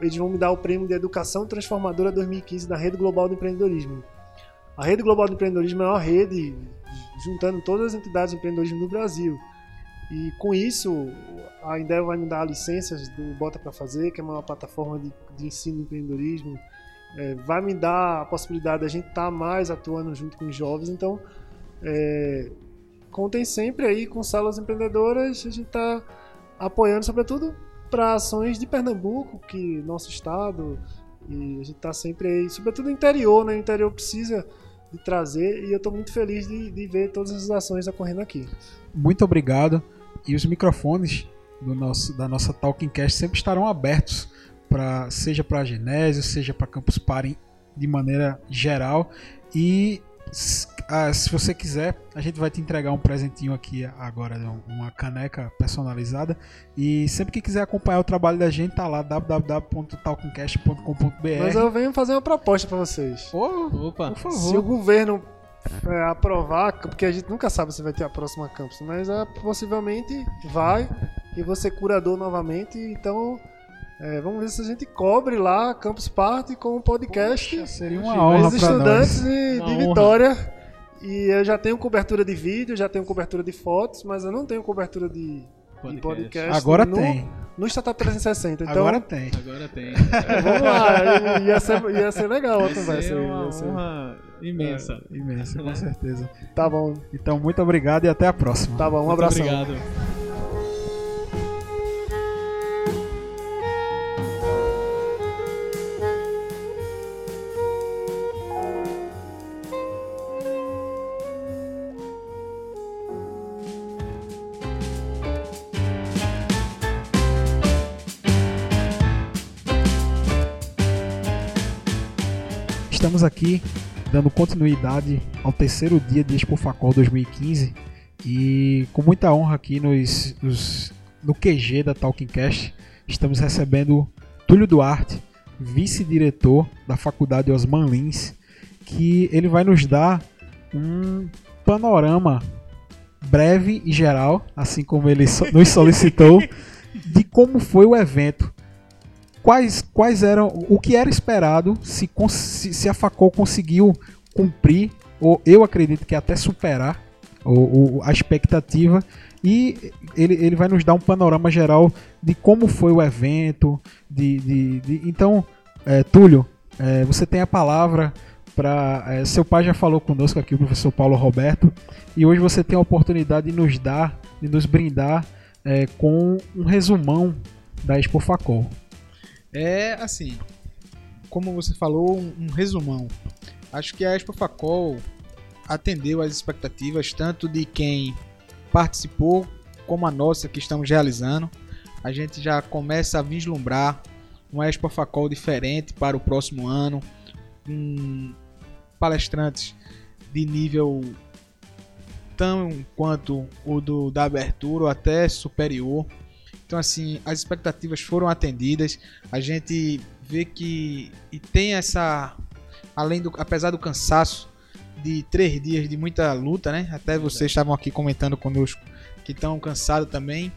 eles vão me dar o prêmio de Educação Transformadora 2015 da Rede Global do Empreendedorismo. A Rede Global do Empreendedorismo é uma rede juntando todas as entidades de empreendedorismo do Brasil. E com isso, a Endeavor vai me dar licenças do Bota para Fazer, que é uma plataforma de, de ensino de empreendedorismo. É, vai me dar a possibilidade da gente estar mais atuando junto com os jovens. Então, é, contem sempre aí com salas empreendedoras. A gente está apoiando, sobretudo, para ações de Pernambuco, que nosso estado, e a gente está sempre aí, sobretudo interior, né? O interior precisa de trazer, e eu estou muito feliz de, de ver todas essas ações ocorrendo aqui. Muito obrigado. E os microfones do nosso, da nossa Talking Cast sempre estarão abertos, pra, seja para a Genésio, seja para Campus Party de maneira geral. E ah, se você quiser, a gente vai te entregar um presentinho aqui agora, um- uma caneca personalizada. E sempre que quiser acompanhar o trabalho da gente, tá lá www.talkingcast.com.br. Mas eu venho fazer uma proposta para vocês. Ô, Opa, por Se o favor. governo é, aprovar, porque a gente nunca sabe se vai ter a próxima campus, mas é, possivelmente vai e você curador novamente. Então, é, vamos ver se a gente cobre lá a Campus Party com um podcast. Poxa, seria uma honra para estudantes nós. de, Uma de honra. Vitória. E eu já tenho cobertura de vídeo, já tenho cobertura de fotos, mas eu não tenho cobertura de de podcast. podcast. Agora no, tem. No Startup 360. Então, Agora tem. Agora tem. é, vamos lá. Ia ser, ia ser legal a Vai conversa. uma ia ser- honra imensa. Imenso, com certeza. Tá bom, Então, muito obrigado e até a próxima. tá bom. Um Muito abração. obrigado. Estamos aqui dando continuidade ao terceiro dia de Expo Facol 2015 e com muita honra aqui nos, nos- no QG da Talking Cast estamos recebendo Túlio Duarte, vice-diretor da Faculdade Osman Lins, que ele vai nos dar um panorama breve e geral, assim como ele nos solicitou, de como foi o evento quais, quais eram o que era esperado se, se, se a Facol conseguiu cumprir ou eu acredito que até superar o, a expectativa e ele, ele vai nos dar um panorama geral de como foi o evento de, de- de- então é, Túlio é, você tem a palavra para seu pai já falou conosco aqui o professor Paulo Roberto e hoje você tem a oportunidade de nos dar de nos brindar é, com um resumão da Expo Facol É assim, como você falou, um, um resumão. Acho que a Expo Facol atendeu às expectativas tanto de quem participou como a nossa que estamos realizando. A gente já começa a vislumbrar uma Expo Facol diferente para o próximo ano, com palestrantes de nível tão quanto o do da abertura ou até superior. Então assim, as expectativas foram atendidas. A gente vê que e tem essa além do apesar do cansaço de três dias de muita luta, né? Até vocês estavam aqui comentando conosco que estão cansados também.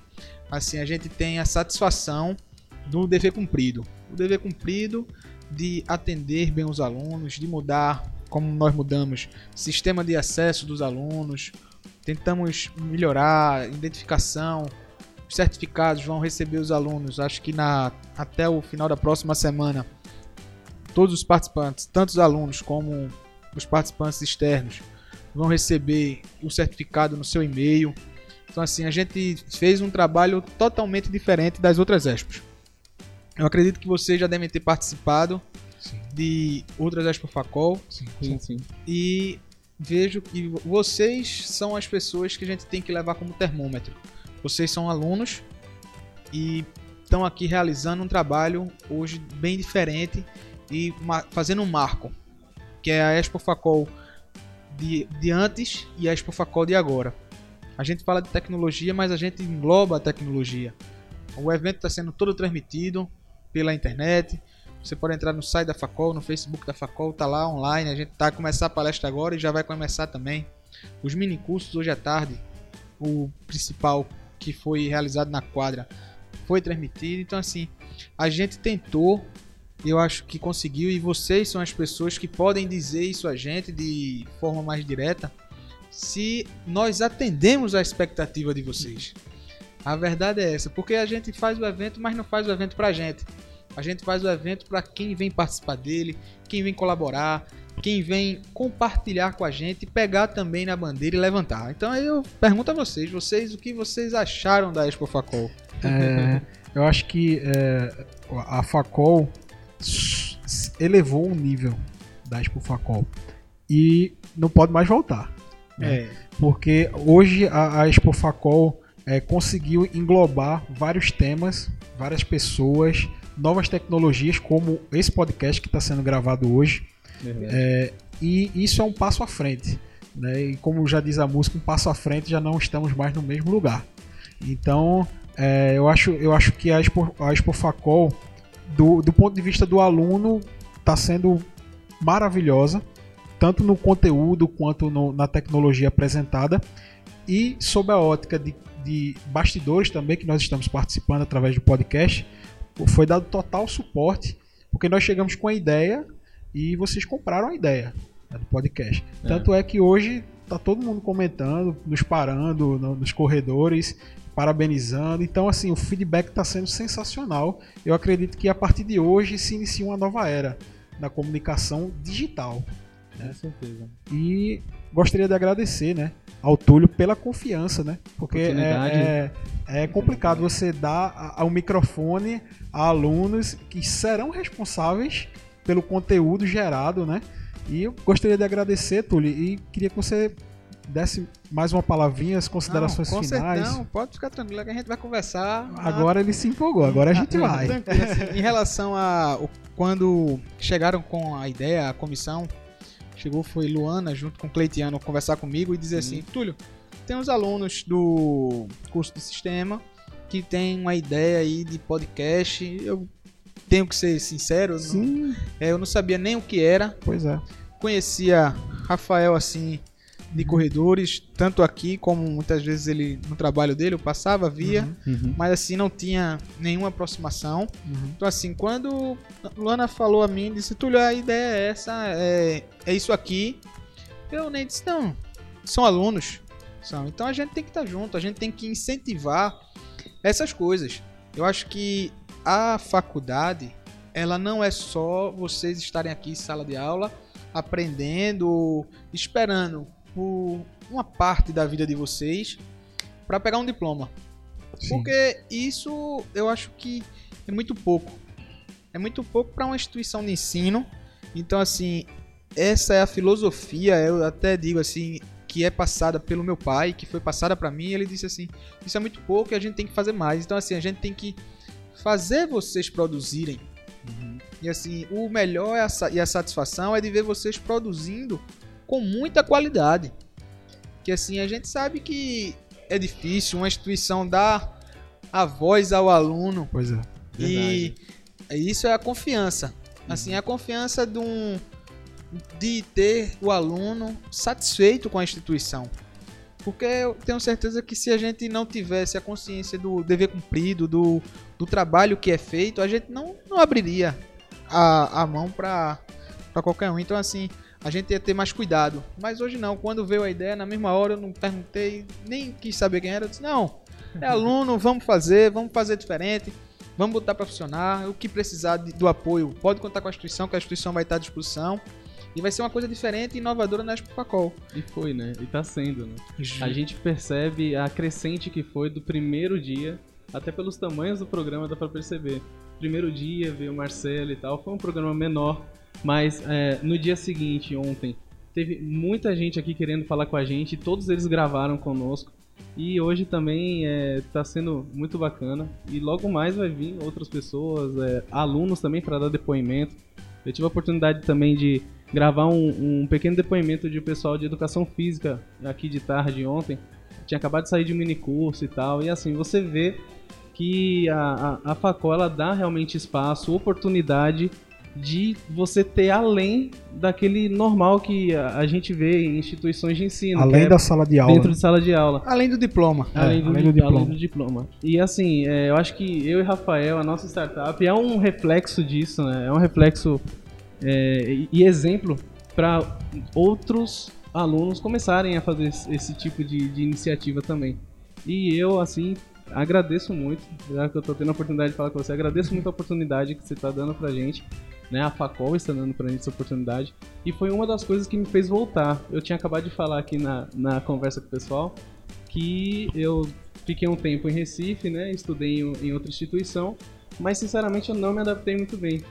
Assim, a gente tem a satisfação do dever cumprido. O dever cumprido de atender bem os alunos, de mudar como nós mudamos sistema de acesso dos alunos, tentamos melhorar a identificação, os certificados vão receber os alunos, acho que na até o final da próxima semana, todos os participantes, tanto os alunos como os participantes externos, vão receber o certificado no seu e-mail. Então assim, a gente fez um trabalho totalmente diferente das outras expos. Eu acredito que vocês já devem ter participado de outras Expo Facol Sim, sim. e vejo que vocês são as pessoas que a gente tem que levar como termômetro. Vocês são alunos e estão aqui realizando um trabalho hoje bem diferente e fazendo um marco, que é a Expo Facol de, de antes e a Expo Facol de agora. A gente fala de tecnologia, mas a gente engloba a tecnologia. O evento está sendo todo transmitido pela internet. Você pode entrar no site da Facol, no Facebook da Facol, tá lá online. A gente tá começar a palestra agora e já vai começar também. Os mini cursos hoje à tarde. O principal que foi realizado na quadra foi transmitido. Então, assim, a gente tentou, eu acho que conseguiu, e vocês são as pessoas que podem dizer isso a gente de forma mais direta, se nós atendemos a expectativa de vocês. A verdade é essa, porque a gente faz o evento, mas não faz o evento pra gente. A gente faz o evento para quem vem participar dele, quem vem colaborar, quem vem compartilhar com a gente, pegar também na bandeira e levantar. Então aí eu pergunto a vocês, vocês o que vocês acharam da Expo Facol? É, eu acho que é, a Facol elevou o nível da Expo Facol e não pode mais voltar. né? É, Porque hoje a, a Expo Facol é, conseguiu englobar vários temas, várias pessoas, novas tecnologias, como esse podcast que está sendo gravado hoje. É, e isso é um passo à frente. Né? E como já diz a música, um passo à frente já não estamos mais no mesmo lugar. Então, é, eu, acho, eu acho que a Expo, a Expo Facol, do, do ponto de vista do aluno, está sendo maravilhosa, tanto no conteúdo quanto no- na tecnologia apresentada. E sob a ótica de, de bastidores também, que nós estamos participando através do podcast, foi dado total suporte, porque nós chegamos com a ideia e vocês compraram a ideia né, do podcast. Tanto é que hoje tá todo mundo comentando, nos parando no- nos corredores, parabenizando. Então, assim, o feedback está sendo sensacional. Eu acredito que a partir de hoje se inicia uma nova era na comunicação digital. Com certeza. E gostaria de agradecer, né, ao Túlio pela confiança, né? Porque é, é, é complicado você dar ao microfone a alunos que serão responsáveis pelo conteúdo gerado, né? E eu gostaria de agradecer, Túlio, e queria que você desse mais uma palavrinha, as considerações não, finais. não, pode ficar tranquilo que a gente vai conversar. na- Agora ele se empolgou, agora a gente Ah, vai. tranquilo, assim, em relação a quando chegaram com a ideia, a comissão, chegou foi Luana junto com Cleitiano conversar comigo e dizer assim, Túlio, tem uns alunos do curso de sistema que tem uma ideia aí de podcast, eu tenho que ser sincero, eu não, Sim, é, eu não sabia nem o que era, pois é. conhecia Rafael assim de corredores, tanto aqui como muitas vezes ele no trabalho dele eu passava, via, Uhum. mas assim não tinha nenhuma aproximação. Uhum. Então assim, quando Luana falou a mim, disse, Túlio, a ideia é essa, é, é isso aqui. Eu nem disse, não, são alunos. São. Então a gente tem que estar junto, a gente tem que incentivar essas coisas. Eu acho que a faculdade, ela não é só vocês estarem aqui em sala de aula, aprendendo, esperando por uma parte da vida de vocês para pegar um diploma. Sim. Porque isso eu acho que é muito pouco. É muito pouco para uma instituição de ensino. Então, assim, essa é a filosofia, eu até digo assim, que é passada pelo meu pai, que foi passada para mim. Ele disse assim: Isso é muito pouco e a gente tem que fazer mais. Então, assim, a gente tem que fazer vocês produzirem. E assim, o melhor é a e a satisfação é de ver vocês produzindo com muita qualidade. Que assim, a gente sabe que é difícil uma instituição dar a voz ao aluno Pois é. e isso é a confiança. Assim, a confiança de, um, de ter o aluno satisfeito com a instituição. Porque eu tenho certeza que se a gente não tivesse a consciência do dever cumprido, do, do trabalho que é feito, a gente não, não abriria a, a mão para qualquer um. Então, assim, a gente ia ter mais cuidado. Mas hoje não. Quando veio a ideia, na mesma hora eu não perguntei, nem quis saber quem era. Eu disse, não, é aluno, vamos fazer, vamos fazer diferente. Vamos botar para funcionar. O que precisar de- do apoio, pode contar com a instituição, que a instituição vai estar à disposição. E vai ser uma coisa diferente e inovadora na Expo Facol. E foi, né? E tá sendo, né? A gente percebe a crescente que foi do primeiro dia, até pelos tamanhos do programa dá pra perceber. Primeiro dia veio o Marcelo e tal, foi um programa menor, mas é, no dia seguinte, ontem, teve muita gente aqui querendo falar com a gente, todos eles gravaram conosco. E hoje também é, tá sendo muito bacana. E logo mais vai vir outras pessoas, é, alunos também para dar depoimento. Eu tive a oportunidade também de gravar um, um pequeno depoimento de um pessoal de educação física aqui de tarde ontem. Tinha acabado de sair de um mini curso e tal. E assim, você vê que a, a, a Facol ela dá realmente espaço, oportunidade de você ter além daquele normal que a, a gente vê em instituições de ensino. Além é da sala de aula. Dentro né? de sala de aula. Além do diploma. Além, do, além do di- além diploma. do diploma. E assim, é, eu acho que eu e Rafael, a nossa startup, é um reflexo disso, né? É um reflexo é, e- exemplo para outros alunos começarem a fazer esse, tipo de, de iniciativa também. E eu, assim, agradeço muito, já que eu tô tendo a oportunidade de falar com você, agradeço muito a oportunidade que você tá dando pra gente, né? A Facol está dando pra gente essa oportunidade. E foi uma das coisas que me fez voltar. Eu tinha acabado de falar aqui na, na conversa com o pessoal que eu fiquei um tempo em Recife, né? Estudei em, em outra instituição, mas sinceramente eu não me adaptei muito bem.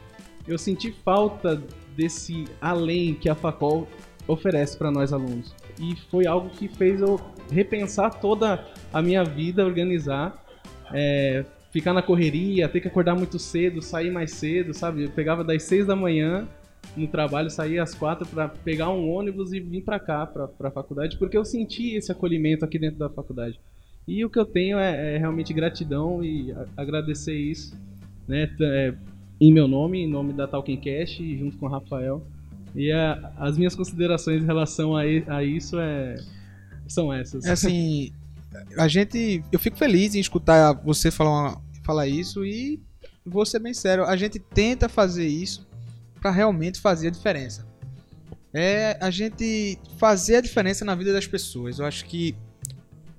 Eu senti falta desse além que a Facol oferece para nós alunos. E foi algo que fez eu repensar toda a minha vida, organizar, é, ficar na correria, ter que acordar muito cedo, sair mais cedo, sabe? Eu pegava das 6 da manhã no trabalho, saía às quatro para pegar um ônibus e vir para cá, para a faculdade, porque eu senti esse acolhimento aqui dentro da faculdade. E o que eu tenho é, é realmente gratidão e agradecer isso, né? é, em meu nome, em nome da Talking Cash, e junto com o Rafael. E a- as minhas considerações em relação a, a isso é, são essas. É assim, a gente. Eu fico feliz em escutar você falar, uma- falar isso e vou ser bem sério, a gente tenta fazer isso para realmente fazer a diferença. É a gente fazer a diferença na vida das pessoas. Eu acho que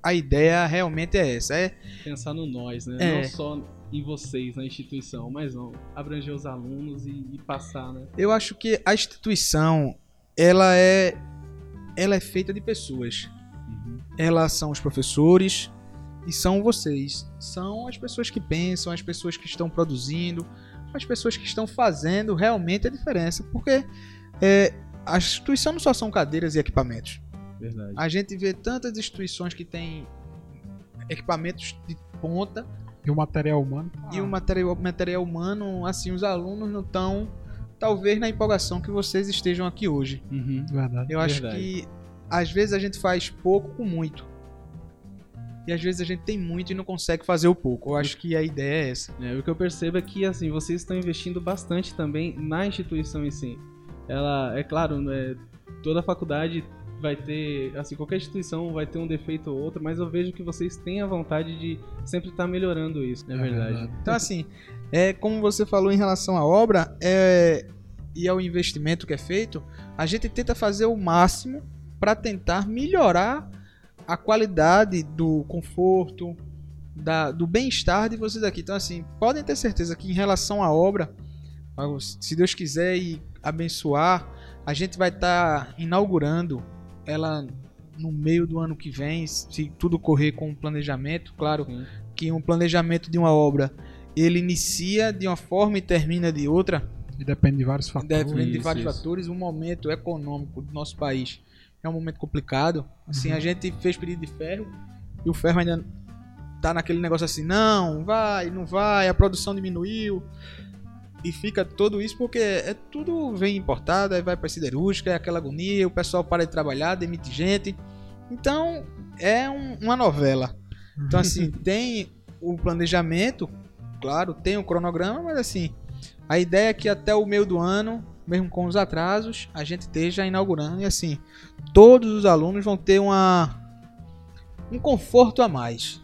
a ideia realmente é essa. É Pensar no nós, né? É. Não só em vocês, na instituição, mas não. Abranger os alunos e, e passar, né? Eu acho que a instituição, ela é ela é feita de pessoas. Elas são os professores e são vocês. São as pessoas que pensam, as pessoas que estão produzindo, as pessoas que estão fazendo realmente a diferença. Porque é, a instituição não só são cadeiras e equipamentos. Verdade. A gente vê tantas instituições que têm equipamentos de ponta E o material humano. e o material, material humano, assim, os alunos não estão, talvez, na empolgação que vocês estejam aqui hoje. Uhum. Verdade. Eu acho Verdade. que às vezes a gente faz pouco com muito. E às vezes a gente tem muito e não consegue fazer o pouco. Eu acho que a ideia é essa. É, o que eu percebo é que assim, vocês estão investindo bastante também na instituição em si. Ela, é claro, né, toda faculdade vai ter, assim, qualquer instituição vai ter um defeito ou outro, mas eu vejo que vocês têm a vontade de sempre estar melhorando isso, é, verdade. Então, assim, é, como você falou em relação à obra é, e ao investimento que é feito, a gente tenta fazer o máximo para tentar melhorar a qualidade do conforto, da- do bem-estar de vocês aqui. Então, assim, podem ter certeza que em relação à obra, se Deus quiser e abençoar, a gente vai estar inaugurando ela no meio do ano que vem, se tudo correr com o planejamento, claro Sim. que um planejamento de uma obra ele inicia de uma forma e termina de outra, E depende de vários fatores. depende de isso, vários isso. fatores. O momento econômico do nosso país é um momento complicado. Assim, a gente fez pedido de ferro e o ferro ainda tá naquele negócio assim, não, vai, não vai, a produção diminuiu. E fica tudo isso porque é tudo vem importado, aí vai para siderúrgica, é aquela agonia, o pessoal para de trabalhar, demite gente. Então, é um- uma novela. Então, assim, tem o planejamento, claro, tem o cronograma, mas assim, a ideia é que até o meio do ano, mesmo com os atrasos, a gente esteja inaugurando e assim, todos os alunos vão ter uma um conforto a mais.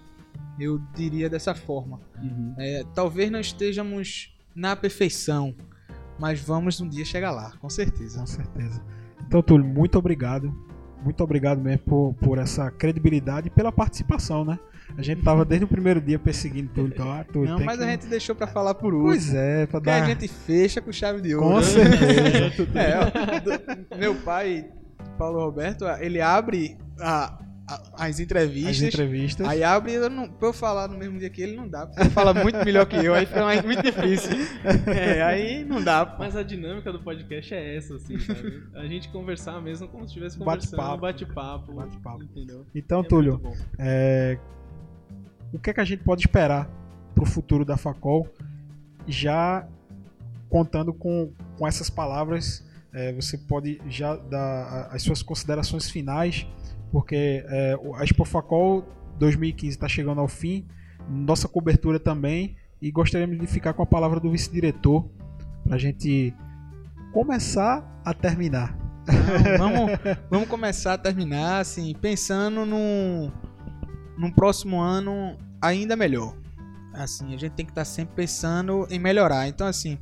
Eu diria dessa forma. Uhum. É, talvez não estejamos na perfeição, mas vamos um dia chegar lá, com certeza. Com certeza. Então, Túlio, muito obrigado. Muito obrigado mesmo por, por essa credibilidade e pela participação, né? A gente tava desde o primeiro dia perseguindo Túlio. Então, ah, Túlio, Não, mas que... a gente deixou pra falar por último. Pois é, Porque dar... a gente fecha com chave de ouro. Com certeza. É, ó, do- meu pai, Paulo Roberto, ele abre a- a- as entrevistas. As entrevistas. Aí abre, eu não, pra eu falar no mesmo dia que ele, não dá. Porque ele fala muito melhor que eu, aí fica mais, muito difícil. É, aí não dá. pô. Mas a dinâmica do podcast é essa, assim, sabe? A gente conversar mesmo como se estivesse conversando, Bate-papo. bate-papo, Bate-papo. entendeu? Então, É Túlio, é, o que é que a gente pode esperar para o futuro da Facol, já contando com, com essas palavras, é, você pode já dar as suas considerações finais, porque é, a Expo Facol 2015 está chegando ao fim, nossa cobertura também, e gostaríamos de ficar com a palavra do vice-diretor, para a gente começar a terminar. Não, vamos, vamos começar a terminar, assim, pensando num, num próximo ano ainda melhor. Assim, a gente tem que estar sempre pensando em melhorar. Então, assim,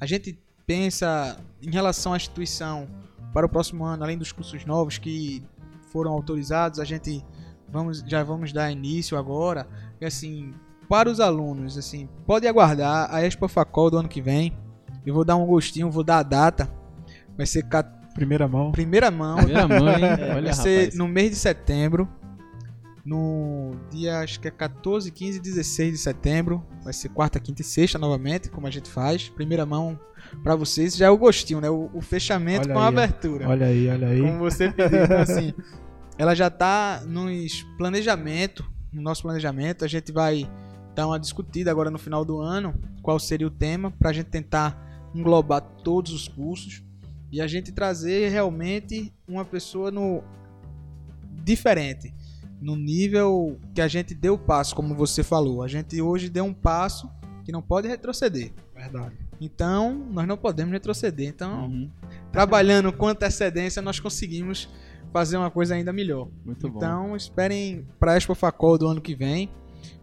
a gente pensa em relação à instituição para o próximo ano, além dos cursos novos que foram autorizados, a gente vamos, já vamos dar início agora. E assim, para os alunos, assim, pode aguardar a Expo Facol do ano que vem. Eu vou dar um gostinho, vou dar a data. Vai ser ca- Primeira mão. primeira mão. Primeira mãe, É, olha vai ser rapaz. no mês de setembro. No dia, acho que é 14, 15 e 16 de setembro. Vai ser quarta, quinta e sexta novamente, como a gente faz. Primeira mão pra vocês. Já é o gostinho, né? O, o fechamento Olha com a aí, ó. abertura. Olha aí, olha aí. Como você pediu. Então, assim, ela já tá nos planejamento. No nosso planejamento, a gente vai dar uma discutida agora no final do ano. Qual seria o tema, pra gente tentar englobar todos os cursos. E a gente trazer realmente uma pessoa no diferente. No nível que a gente deu o passo, como você falou. A gente hoje deu um passo que não pode retroceder. Verdade. Então, nós não podemos retroceder. Então, Uhum. trabalhando com antecedência, nós conseguimos fazer uma coisa ainda melhor. Muito bom. Então, esperem para a Expo Facol do ano que vem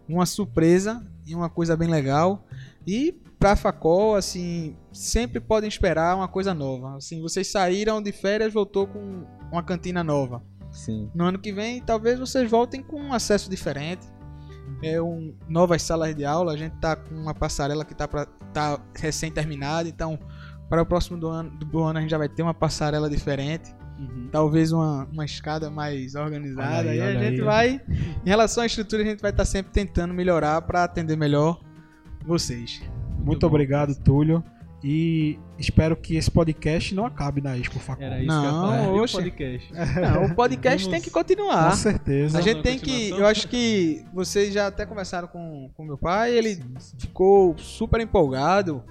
uma surpresa e uma coisa bem legal. E para a Facol, assim, sempre podem esperar uma coisa nova. Assim, vocês saíram de férias, voltou com uma cantina nova. Sim. No ano que vem, talvez vocês voltem com um acesso diferente. É um, novas salas de aula. A gente tá com uma passarela que tá, pra, tá recém terminada. Então, para o próximo do ano, do ano, a gente já vai ter uma passarela diferente. Uhum. Talvez uma, uma escada mais organizada. Aí, e a gente aí. vai, em relação à estrutura, a gente vai estar sempre tentando melhorar para atender melhor vocês. Muito, bom. obrigado, Túlio. E espero que esse podcast não acabe na Expo Facol. Era isso Não, que eu ia falar. E o podcast. Não, o podcast Vamos- tem que Com continuar. certeza. A gente tem que. Eu acho que vocês já até conversaram com o meu pai, ele ficou super empolgado.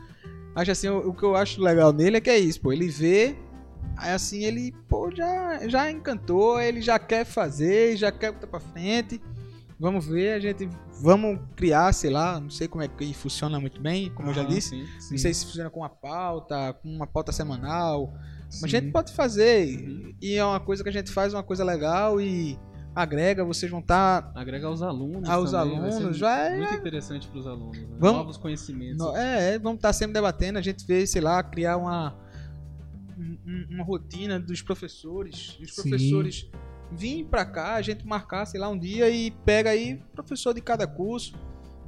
Acho assim, o, o que eu acho legal nele é que é isso, pô. Ele vê, aí assim, ele, pô, já, já encantou, ele já quer fazer, já quer botar pra frente. Vamos ver, a gente. Vamos criar, sei lá, não sei como é que funciona muito bem, como eu já disse. Sim. Não sei se funciona com uma pauta, com uma pauta semanal. Mas a Sim. gente pode fazer. E é uma coisa que a gente faz, uma coisa legal e agrega, vocês vão estar. Agrega aos alunos. Aos também, alunos, já é- Muito interessante para os alunos. né? Vamos- Novos conhecimentos. No- É, é, vamos estar sempre debatendo, a gente vê, sei lá, criar uma, um- um- uma rotina dos professores. E os Sim. Virem pra cá, a gente marcar, sei lá, um dia e pega aí professor de cada curso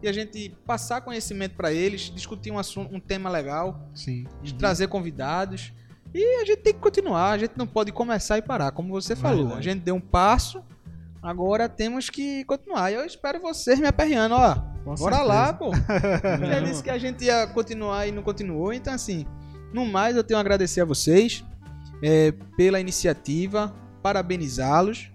e a gente passar conhecimento pra eles, discutir um assunto, um tema legal, Sim. de trazer convidados. E a gente tem que continuar, a gente não pode começar e parar, como você falou. Verdade. A gente deu um passo, agora temos que continuar. E eu espero vocês me aperreando, ó. Com Bora certeza. lá, pô. Já disse que a gente ia continuar e não continuou. Então, assim, no mais, eu tenho a agradecer a vocês é, pela iniciativa, parabenizá-los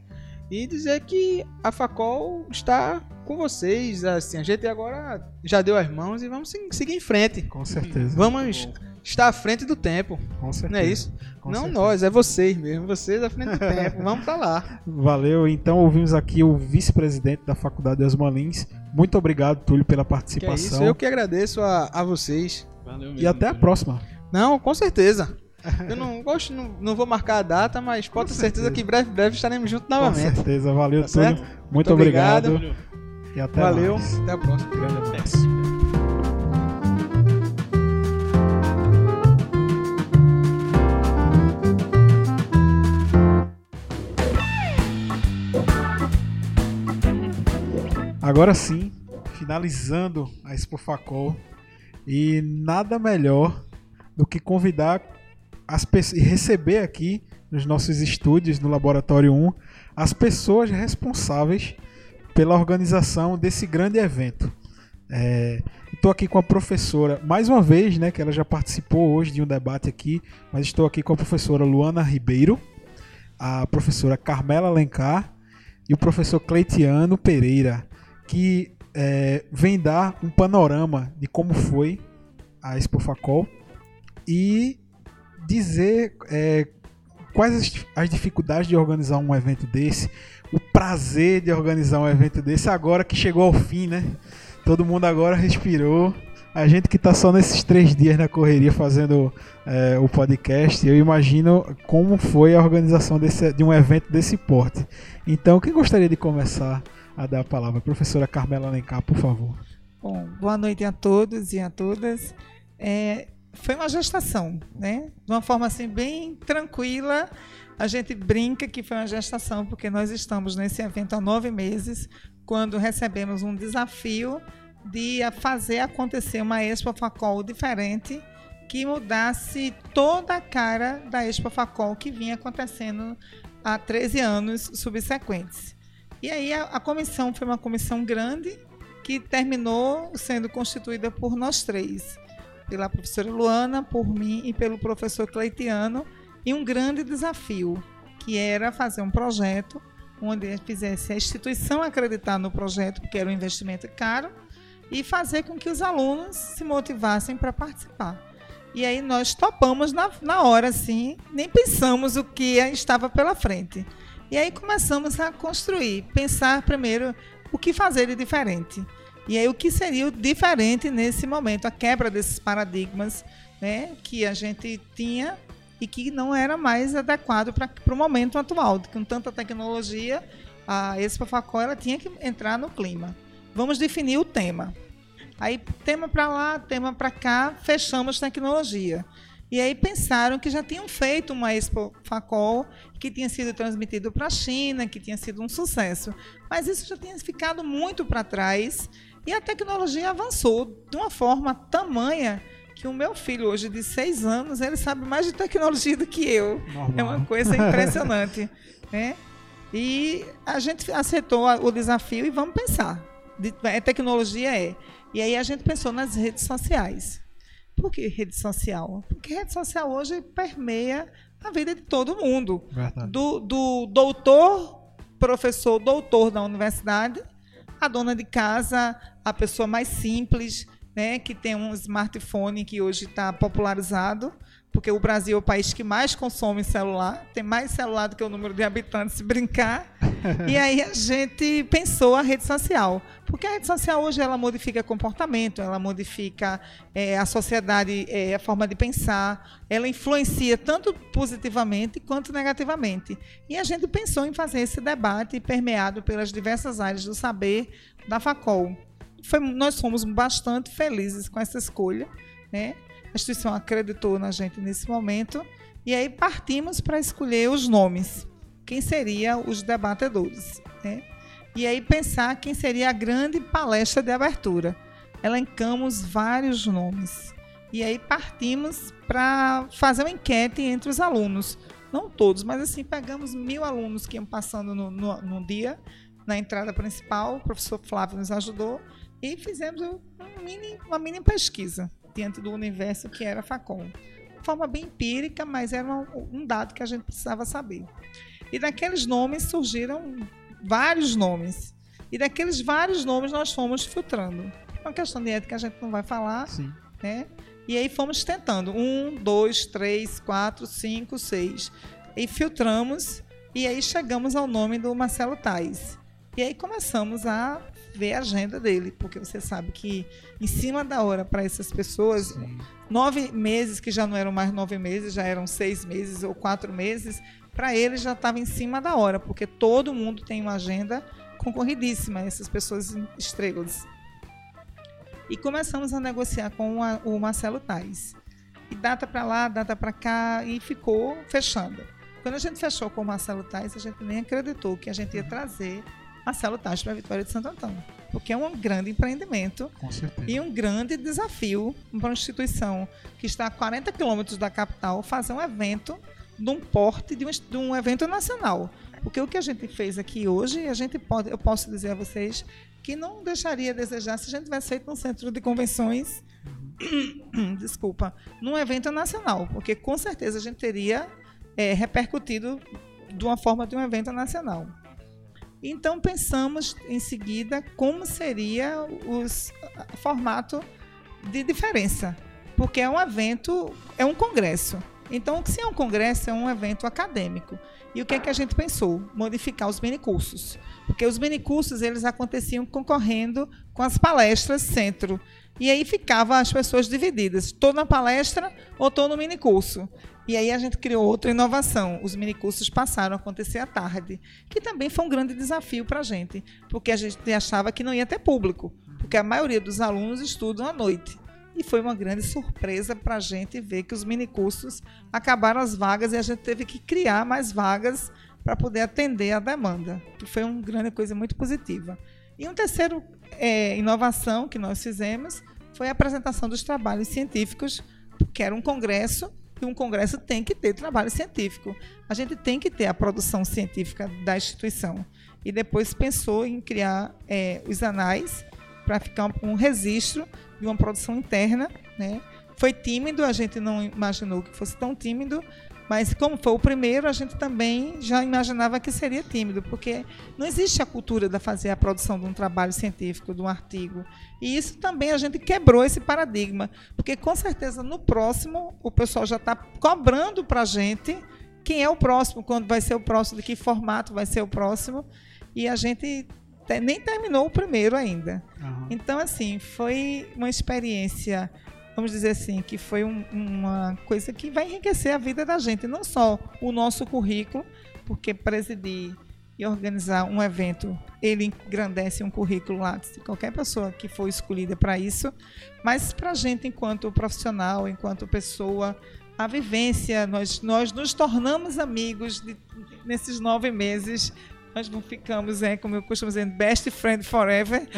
e dizer que a Facol está com vocês. Assim, a gente agora já deu as mãos e vamos se- seguir em frente. Com certeza. Vamos estar à frente do tempo. Com certeza. Não é isso? Com não certeza. nós, é vocês mesmo. Vocês à frente do tempo. Vamos pra lá. Valeu. Então ouvimos aqui o vice-presidente da Faculdade Osman Lins. Muito obrigado, Túlio, pela Que é participação. isso. Eu que agradeço a, a vocês. Valeu mesmo, E até a próxima. Não, com certeza. Eu não gosto, não, não vou marcar a data, mas pode ter certeza certeza. que breve, breve estaremos juntos Com novamente. certeza. Valeu, Tá Túlio. Muito, Muito obrigado. obrigado. E até Valeu, mais. até a próxima. Grande abraço. Agora sim, finalizando a Expo Facol e nada melhor do que convidar as receber aqui nos nossos estúdios no Laboratório 1 as pessoas responsáveis pela organização desse grande evento. Estou aqui com a professora, mais uma vez, né, que ela já participou hoje de um debate aqui, mas estou aqui com a professora Luana Ribeiro, a professora Carmela Alencar e o professor Cleitiano Pereira, que é, vem dar um panorama de como foi a Expo Facol e dizer é, quais as, as dificuldades de organizar um evento desse, o prazer de organizar um evento desse agora que chegou ao fim, né? Todo mundo agora respirou, A gente que está só nesses três dias na correria fazendo é, o podcast, eu imagino como foi a organização desse, de um evento desse porte. Então, quem gostaria de começar a dar a palavra? Professora Carmela Alencar, por favor. Bom, boa noite a todos e a todas. É, foi uma gestação, né? De uma forma assim bem tranquila. A gente brinca que foi uma gestação porque nós estamos nesse evento há nove meses, quando recebemos um desafio de fazer acontecer uma Expo Facol diferente que mudasse toda a cara da Expo Facol que vinha acontecendo há 13 anos subsequentes. E aí a, a comissão foi uma comissão grande que terminou sendo constituída por nós três, pela professora Luana, por mim e pelo professor Cleitiano, e um grande desafio, que era fazer um projeto onde fizesse a instituição acreditar no projeto, porque era um investimento caro, e fazer com que os alunos se motivassem para participar. E aí nós topamos na, na hora, assim, nem pensamos o que estava pela frente. E aí começamos a construir, pensar primeiro o que fazer de diferente. E aí o que seria o diferente nesse momento, a quebra desses paradigmas né, que a gente tinha e que não era mais adequado para o momento atual, com tanta tecnologia, a Expo Facol ela tinha que entrar no clima. Vamos definir o tema. Aí, tema para lá, tema para cá, fechamos tecnologia. E aí pensaram que já tinham feito uma Expo Facol que tinha sido transmitido para a China, que tinha sido um sucesso. Mas isso já tinha ficado muito para trás e a tecnologia avançou de uma forma tamanha que o meu filho, hoje de seis anos, ele sabe mais de tecnologia do que eu. Normal. É uma coisa impressionante. né? E a gente aceitou o desafio e vamos pensar. A tecnologia é. E aí a gente pensou nas redes sociais. Por que rede social? Porque rede social hoje permeia a vida de todo mundo. Do, do doutor, professor, doutor da universidade, a dona de casa, a pessoa mais simples, né, que tem um smartphone que hoje está popularizado, porque o Brasil é o país que mais consome celular, tem mais celular do que o número de habitantes, se brincar. e aí a gente pensou a rede social, porque a rede social hoje ela modifica comportamento, ela modifica é, a sociedade, é, a forma de pensar, ela influencia tanto positivamente quanto negativamente. E a gente pensou em fazer esse debate permeado pelas diversas áreas do saber da Facol. Foi, nós fomos bastante felizes com essa escolha, né? A instituição acreditou na gente nesse momento e aí partimos para escolher os nomes, quem seriam os debatedores, né? E aí pensar quem seria a grande palestra de abertura. Elencamos vários nomes. E aí partimos para fazer uma enquete entre os alunos. Não todos, mas assim, pegamos mil alunos que iam passando no, no, no dia, na entrada principal, o professor Flávio nos ajudou, e fizemos um mini, uma mini pesquisa diante do universo que era Facom. De forma bem empírica, mas era um, um dado que a gente precisava saber. E daqueles nomes surgiram vários nomes. E daqueles vários nomes nós fomos filtrando. É uma questão de ética que a gente não vai falar. Sim. Né? E aí fomos tentando. Um, dois, três, quatro, cinco, seis. E filtramos. E aí chegamos ao nome do Marcelo Tais. E aí começamos a ver a agenda dele, porque você sabe que em cima da hora para essas pessoas, Sim. nove meses que já não eram mais nove meses, já eram seis meses ou quatro meses, para eles já estava em cima da hora, porque todo mundo tem uma agenda concorridíssima, essas pessoas estrelas. E começamos a negociar com o Marcelo Tais. E data para lá, data para cá, e ficou fechando. Quando a gente fechou com o Marcelo Tais, a gente nem acreditou que a gente ia trazer Marcelo Tais para a Vitória de Santo Antônio. Porque é um grande empreendimento e um grande desafio para uma instituição que está a 40 quilômetros da capital fazer um evento de um porte de um, de um evento nacional. Porque o que a gente fez aqui hoje, a gente pode, eu posso dizer a vocês que não deixaria a desejar se a gente tivesse feito um centro de convenções, desculpa, num evento nacional, porque com certeza a gente teria é, repercutido de uma forma de um evento nacional. Então pensamos em seguida como seria o formato de diferença, porque é um evento, é um congresso. Então, se é um congresso, é um evento acadêmico. E o que é que a gente pensou? Modificar os minicursos. Porque os minicursos, eles aconteciam concorrendo com as palestras centro. E aí ficava as pessoas divididas. Estou na palestra ou estou no minicurso. E aí a gente criou outra inovação. Os minicursos passaram a acontecer à tarde, que também foi um grande desafio para a gente, porque a gente achava que não ia ter público, porque a maioria dos alunos estudam à noite. E foi uma grande surpresa para a gente ver que os minicursos acabaram as vagas e a gente teve que criar mais vagas para poder atender a demanda, que foi uma grande coisa muito positiva. E um terceiro é, inovação que nós fizemos foi a apresentação dos trabalhos científicos, que era um congresso e um congresso tem que ter trabalho científico. A gente tem que ter a produção científica da instituição. E depois pensou em criar é, os anais para ficar um, um registro de uma produção interna. Né? Foi tímido, a gente não imaginou que fosse tão tímido, mas como foi o primeiro, a gente também já imaginava que seria tímido, porque não existe a cultura de fazer a produção de um trabalho científico, de um artigo. E isso também a gente quebrou esse paradigma, porque com certeza no próximo o pessoal já está cobrando para a gente quem é o próximo, quando vai ser o próximo, de que formato vai ser o próximo, e a gente nem terminou o primeiro ainda. Uhum. Então, assim, foi uma experiência vamos dizer assim, que foi um, uma coisa que vai enriquecer a vida da gente, não só o nosso currículo, porque presidir e organizar um evento, ele engrandece um currículo lá de qualquer pessoa que for escolhida para isso, mas para a gente, enquanto profissional, enquanto pessoa, a vivência, nós, nós nos tornamos amigos de, nesses nove meses nós não ficamos, é, como eu costumo dizer, best friend forever.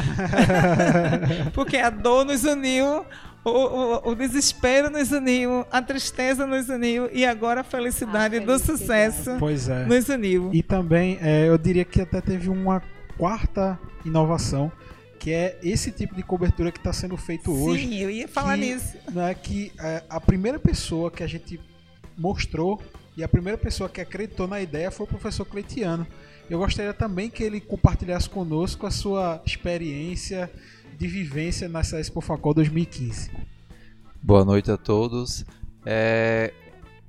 Porque a dor nos uniu, o, o, o, desespero nos uniu, a tristeza nos uniu e agora a felicidade, a felicidade. do sucesso pois é. nos uniu. E também é, eu diria que até teve uma quarta inovação que é esse tipo de cobertura que está sendo feito Sim, hoje. Sim, eu ia falar que, nisso. Né, que é, a primeira pessoa que a gente mostrou e a primeira pessoa que acreditou na ideia foi o professor Cleitiano. Eu gostaria também que ele compartilhasse conosco a sua experiência de vivência nessa Expo Facol 2015. Boa noite a todos. É,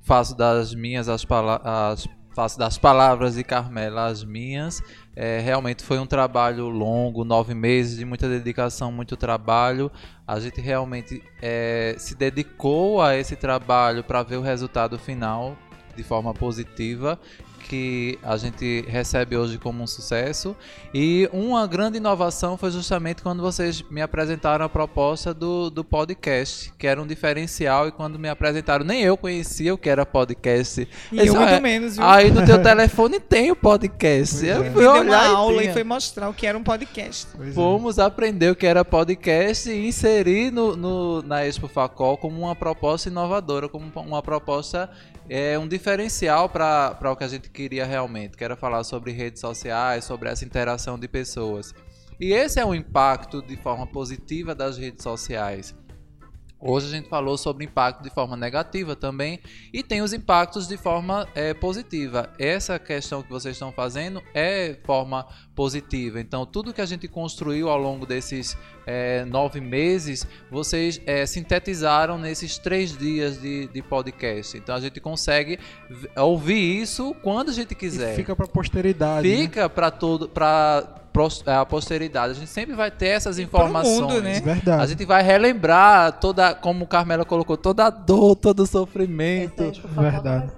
faço das minhas as, as faço das palavras de Carmela as minhas. É, realmente foi um trabalho longo, nove meses de muita dedicação, muito trabalho. A gente realmente é, se dedicou a esse trabalho para ver o resultado final de forma positiva que a gente recebe hoje como um sucesso. E uma grande inovação foi justamente quando vocês me apresentaram a proposta do, do podcast, que era um diferencial. E quando me apresentaram, nem eu conhecia o que era podcast. E eu, eu muito é, menos, viu? Aí no teu telefone tem o podcast. eu fui olhar uma aula e, e foi mostrar o que era um podcast. Pois é. Fomos é. aprender o que era podcast e inserir no, no, na Expo Facol como uma proposta inovadora, como uma proposta é um diferencial para o que a gente queria realmente, que era falar sobre redes sociais, sobre essa interação de pessoas. E esse é o impacto de forma positiva das redes sociais. Hoje a gente falou sobre impacto de forma negativa também e tem os impactos de forma é, positiva. Essa questão que vocês estão fazendo é forma positiva. Então, tudo que a gente construiu ao longo desses é, nove meses, vocês é, sintetizaram nesses três dias de, de, podcast. Então, a gente consegue ouvir isso quando a gente quiser. E fica para posteridade. Né? Fica né? para todo, para a posteridade. A gente sempre vai ter essas informações. Mundo, né? Verdade. A gente vai relembrar toda, como o Carmela colocou, toda a dor, todo o sofrimento. Verdade.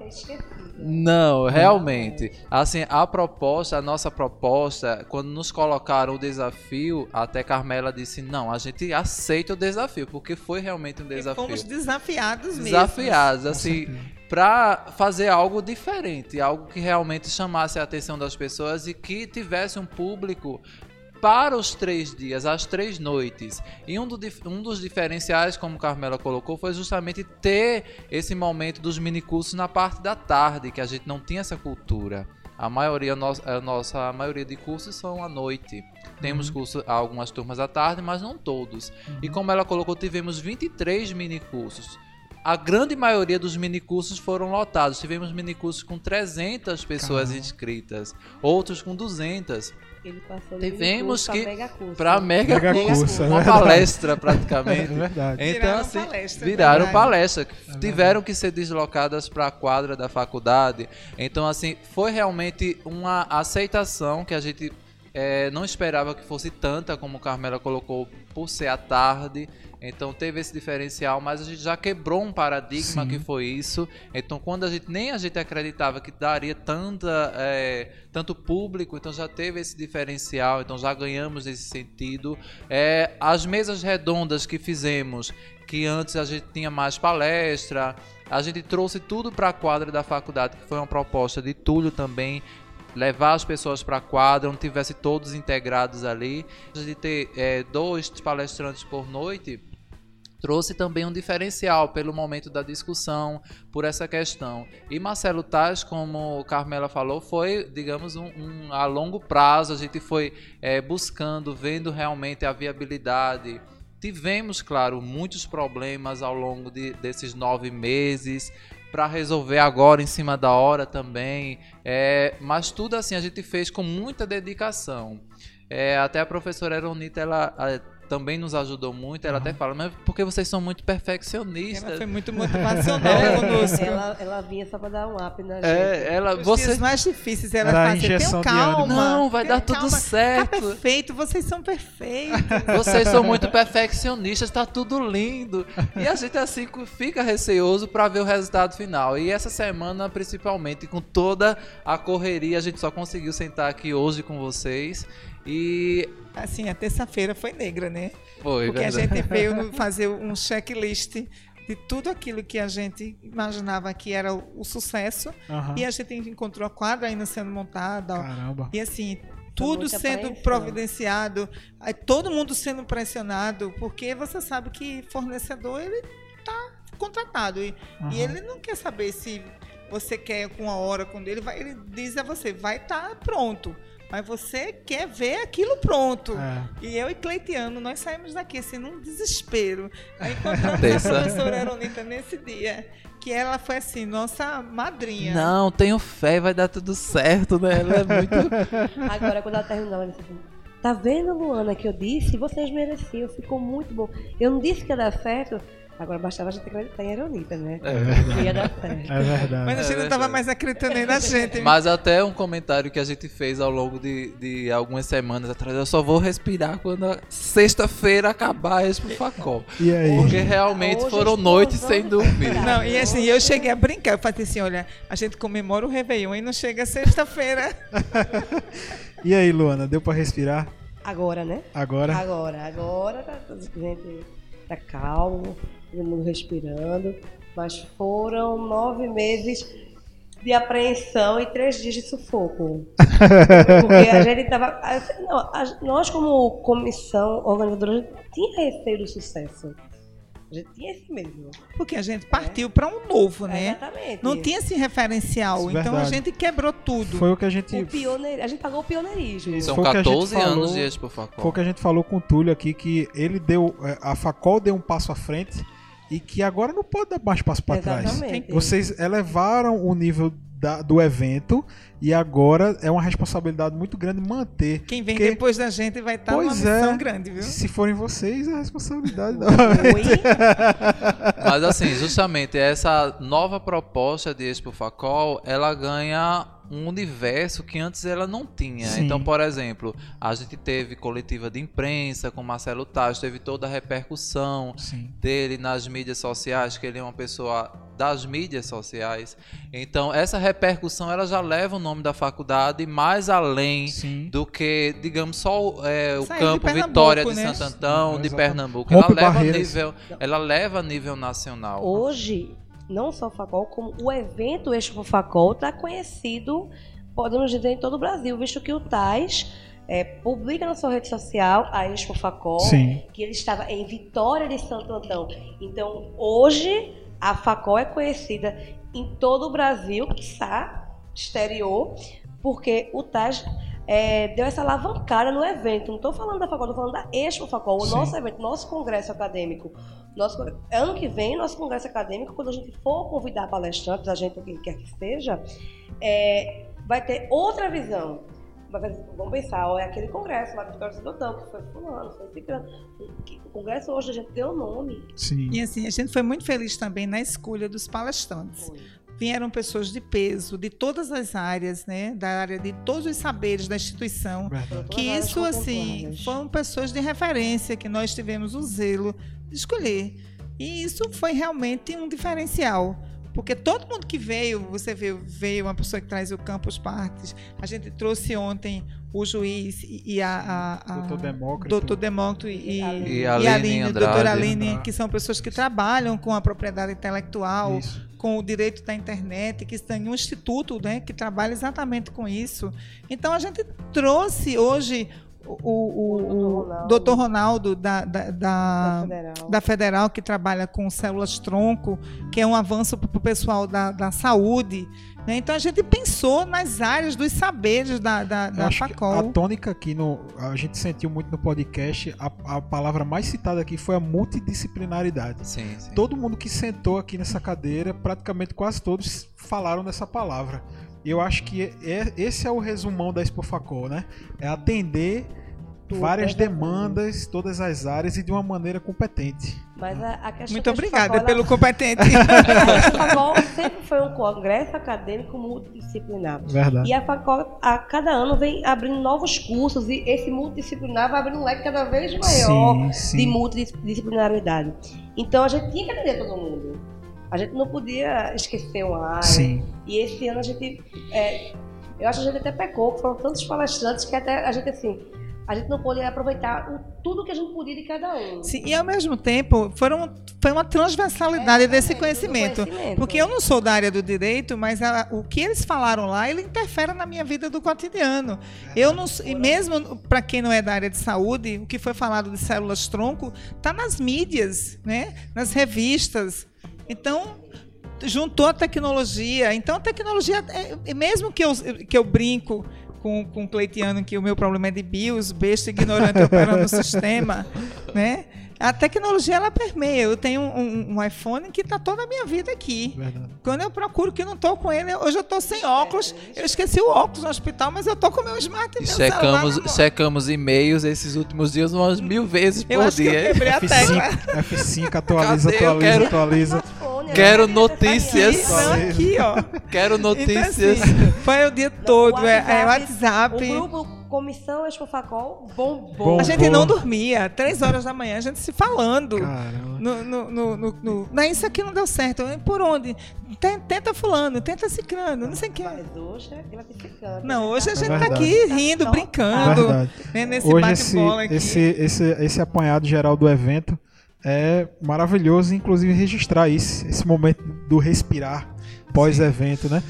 Não, realmente. Assim, a proposta, a nossa proposta, quando nos colocaram o desafio, até Carmela disse: não, a gente aceita o desafio, porque foi realmente um desafio. E fomos desafiados mesmo. Desafiados, assim para fazer algo diferente, algo que realmente chamasse a atenção das pessoas e que tivesse um público para os três dias, as três noites. E um, do, um dos diferenciais, como Carmela colocou, foi justamente ter esse momento dos minicursos na parte da tarde, que a gente não tinha essa cultura. A maioria, a nossa a maioria de cursos são à noite. Temos uhum. cursos, algumas turmas à tarde, mas não todos. Uhum. E como ela colocou, tivemos 23 minicursos a grande maioria dos minicursos foram lotados. Tivemos minicursos com 300 pessoas Caramba. inscritas, outros com 200. Ele passou Tivemos que mega curso. para mega, Mega curso, curso, é uma verdade. palestra É praticamente. verdade. Então, Viraram assim, palestra, viraram verdade. palestra. É Tiveram que ser deslocadas para a quadra da faculdade. Então, assim, foi realmente uma aceitação que a gente eh, não esperava que fosse tanta, como Carmela colocou, por ser à tarde. Então teve esse diferencial, mas a gente já quebrou um paradigma Sim. que foi isso. Então quando a gente nem a gente acreditava que daria tanta, eh, tanto público, então já teve esse diferencial, então já ganhamos nesse sentido. Eh, as mesas redondas que fizemos, que antes a gente tinha mais palestra, a gente trouxe tudo para a quadra da faculdade, que foi uma proposta de Túlio também, levar as pessoas para a quadra, onde tivesse todos integrados ali. Gente ter eh, dois palestrantes por noite trouxe também um diferencial pelo momento da discussão, por essa questão. E Marcelo Taz, como Carmela falou, foi, digamos, um, um- a longo prazo, a gente foi eh, buscando, vendo realmente a viabilidade. Tivemos, claro, muitos problemas ao longo de- desses nove meses para resolver agora em cima da hora também. É, mas tudo assim a gente fez com muita dedicação. É, até a professora Eronita, ela também nos ajudou muito. Ela até fala, mas porque vocês são muito perfeccionistas. Ela foi muito motivacional É. conosco. Ela, ela vinha só pra dar um up na gente. É, ela, Os você dias mais difíceis ela Era fazia, tenham calma. Não, vai dar tudo calma. certo." Tá perfeito, vocês são perfeitos. Vocês são muito perfeccionistas, tá tudo lindo. E a gente assim fica receoso para ver o resultado final. E essa semana, principalmente, com toda a correria, a gente só conseguiu sentar aqui hoje com vocês. E Assim, a terça-feira foi negra, né? foi, Porque a verdade. gente veio fazer um checklist de tudo aquilo que a gente imaginava que era o, o sucesso. Aham. E a gente encontrou a quadra ainda sendo montada. Caramba. E assim, tudo sendo apreensão. providenciado, todo mundo sendo pressionado, porque você sabe que fornecedor ele tá contratado e, Aham. e ele não quer saber se você quer com a hora com ele, vai, ele diz a você, vai estar pronto. Mas você quer ver aquilo pronto. É. E eu e Cleitiano, nós saímos daqui assim, num desespero. Aí encontramos a professora Eronita nesse dia, que ela foi assim, nossa madrinha. Não, tenho fé, vai dar tudo certo, né? Ela é muito. Agora, quando ela terminou, ela disse assim, tá vendo, Luana, que eu disse? Vocês mereciam, ficou muito bom. Eu não disse que ia dar certo, agora bastava a gente acreditar em Eronita, né? Que ia dar certo. É verdade. Mas a gente É não estava verdade. mais acreditando nem na gente. Mas até um comentário que a gente fez ao longo de, de algumas semanas atrás, eu só vou respirar quando a sexta-feira acabar a Expo Facol. E aí? Porque realmente hoje foram noites sem dormir. Não, e assim, eu cheguei a brincar. Eu falei assim: olha, a gente comemora o Réveillon e não chega sexta-feira. E aí, Luana, deu pra respirar Agora, né? agora? Agora, agora tá, gente tá calmo, todo mundo respirando, mas foram nove meses de apreensão e três dias de sufoco. Porque a gente tava. a- não, a- nós, como comissão organizadora, a gente tinha receio do sucesso. A gente tinha esse mesmo. Porque a gente partiu para um novo, né? Exatamente. Não tinha esse referencial. Isso, então a verdade. gente quebrou tudo. Foi o que a gente. O pioneir... A gente pagou o pioneirismo. São Foi o que a gente 14 falou- anos de Expo Facol. Foi o que a gente falou com o Túlio aqui, que ele deu. é, A Facol deu um passo à frente e que agora não pode dar mais passo para trás. Exatamente. Vocês elevaram o nível da- do evento e agora é uma responsabilidade muito grande manter. Quem vem Porque- depois da gente vai estar numa Pois missão é. grande, viu? Se forem vocês, a responsabilidade. Oi? Mas assim, justamente essa nova proposta de Expo Facol, ela ganha um universo que antes ela não tinha. Sim. Então, por exemplo, a gente teve coletiva de imprensa com Marcelo Taz, teve toda a repercussão Sim. dele nas mídias sociais, que ele é uma pessoa das mídias sociais. Então, essa repercussão ela já leva o nome da faculdade mais além Sim. do que, digamos, só é, o de campo Pernambuco, Vitória de né? Santo Antão, de. Pernambuco. Ela leva, nível, ela leva a nível nacional. Hoje, não só o Facol, como o evento Expo Facol está conhecido, podemos dizer, em todo o Brasil, visto que o TAS é, publica na sua rede social a Expo Facol, Sim. que ele estava em Vitória de Santo Antão. Então, hoje, a Facol é conhecida em todo o Brasil, quiçá exterior, porque o TAS é, deu essa alavancada no evento. Não estou falando da Facol, estou falando da Expo Facol, o Sim. nosso evento, nosso congresso acadêmico. Nosso, ano que vem, nosso congresso acadêmico, quando a gente for convidar palestrantes, a gente, quem quer que seja, é, vai ter outra visão. Vamos pensar, ó, é aquele congresso lá do Congresso do Dotão, que foi fulano, foi ciclano. O congresso hoje a gente deu o nome. Sim. E assim, a gente foi muito feliz também na escolha dos palestrantes. Vieram pessoas de peso, de todas as áreas, né? Da área de todos os saberes da instituição. Verdade. Que isso, assim, foram pessoas de referência que nós tivemos o zelo de escolher. E isso foi realmente um diferencial. Porque todo mundo que veio, você viu, veio uma pessoa que traz o Campus Partes. A gente trouxe ontem o juiz e e a, a, a Doutor Demócrito. doutor Demócrito e, E E a Aline Aline, doutora Aline, Andrade. que são pessoas que trabalham com a propriedade intelectual, Isso. Com o direito da internet, que tem um instituto né, que trabalha exatamente com isso. Então a gente trouxe hoje o, o, o, o doutor Ronaldo da, da, Da da, Federal. da Federal, que trabalha com células tronco, que é um avanço para o pessoal da, da saúde. Né? Então a gente pensou nas áreas dos saberes da, da, da FACOL. a tônica aqui no. A gente sentiu muito no podcast. A, a palavra mais citada aqui foi a multidisciplinaridade. Sim, sim. Todo mundo que sentou aqui nessa cadeira, praticamente quase todos falaram dessa palavra. E eu acho que é, esse é o resumão da Expofacol, né? É atender várias é demandas, todas as áreas e de uma maneira competente. Mas a, a questão Muito obrigada pelo competente. A Facol sempre foi um congresso acadêmico multidisciplinar. Verdade. E a Facol, a cada ano, vem abrindo novos cursos e esse multidisciplinar vai abrindo um leque cada vez maior Sim, sim. de multidisciplinaridade. Então a gente tinha que atender todo mundo. A gente não podia esquecer uma área. Sim. E esse ano a gente. é, eu acho que a gente até pecou, foram tantos palestrantes que até a gente assim. A gente não pôde aproveitar o- tudo que a gente podia de cada um. Sim, e ao mesmo tempo foram, foi uma transversalidade desse Exatamente, conhecimento. conhecimento. Porque eu não sou da área do direito, mas a- o que eles falaram lá, ele interfere na minha vida do cotidiano. Eu não, e mesmo para quem não é da área de saúde, o que foi falado de células tronco está nas mídias, né? nas revistas. Então, juntou a tecnologia. Então, a tecnologia, é- é- mesmo que eu, que eu brinco com, com o Cleitiano que o meu problema é de BIOS, besta ignorante operando no sistema, né? A tecnologia ela permeia. Eu tenho um, um iPhone que está toda a minha vida aqui. Verdade. Quando eu procuro que não estou com ele, hoje eu estou sem óculos. Eu esqueci o óculos no hospital, mas eu estou com o meu smart e secamos, secamos e-mails esses últimos dias umas mil vezes Eu por acho que eu dia. quebrei a tecla. F5, F5, atualiza, Cadê? Eu atualiza, quero- atualiza. Quero notícias. Aqui, ó. Quero Então, notícias. assim, foi o dia todo. É, é WhatsApp, WhatsApp. O grupo Comissão Expofacol bombou. Bom. A gente não dormia. Três horas da manhã, a gente se falando. Caramba. No, no, no, no, no- Não, isso aqui não deu certo. Por onde? Ten- Tenta fulano, tenta ciclano, não sei o que. Mas hoje é gratificante. Não, hoje a É gente tá verdade. aqui rindo, brincando, Verdade. né, nesse Hoje esse, bate-bola aqui. esse, esse, esse apanhado geral do evento é maravilhoso, inclusive registrar isso, esse momento do respirar pós-evento, né?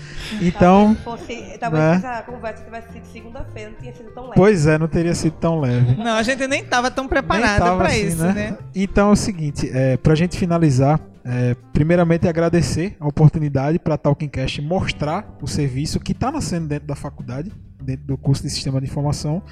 Então, Talvez, fosse, talvez né? essa conversa tivesse sido segunda-feira, não tinha sido tão leve. pois é, não teria sido tão leve. Não, a gente nem estava tão tava para assim, isso, né? Então é o seguinte, é, pra gente finalizar, é, primeiramente agradecer a oportunidade para a Talkincast mostrar o serviço que está nascendo dentro da faculdade, dentro do curso de Sistema de Informação.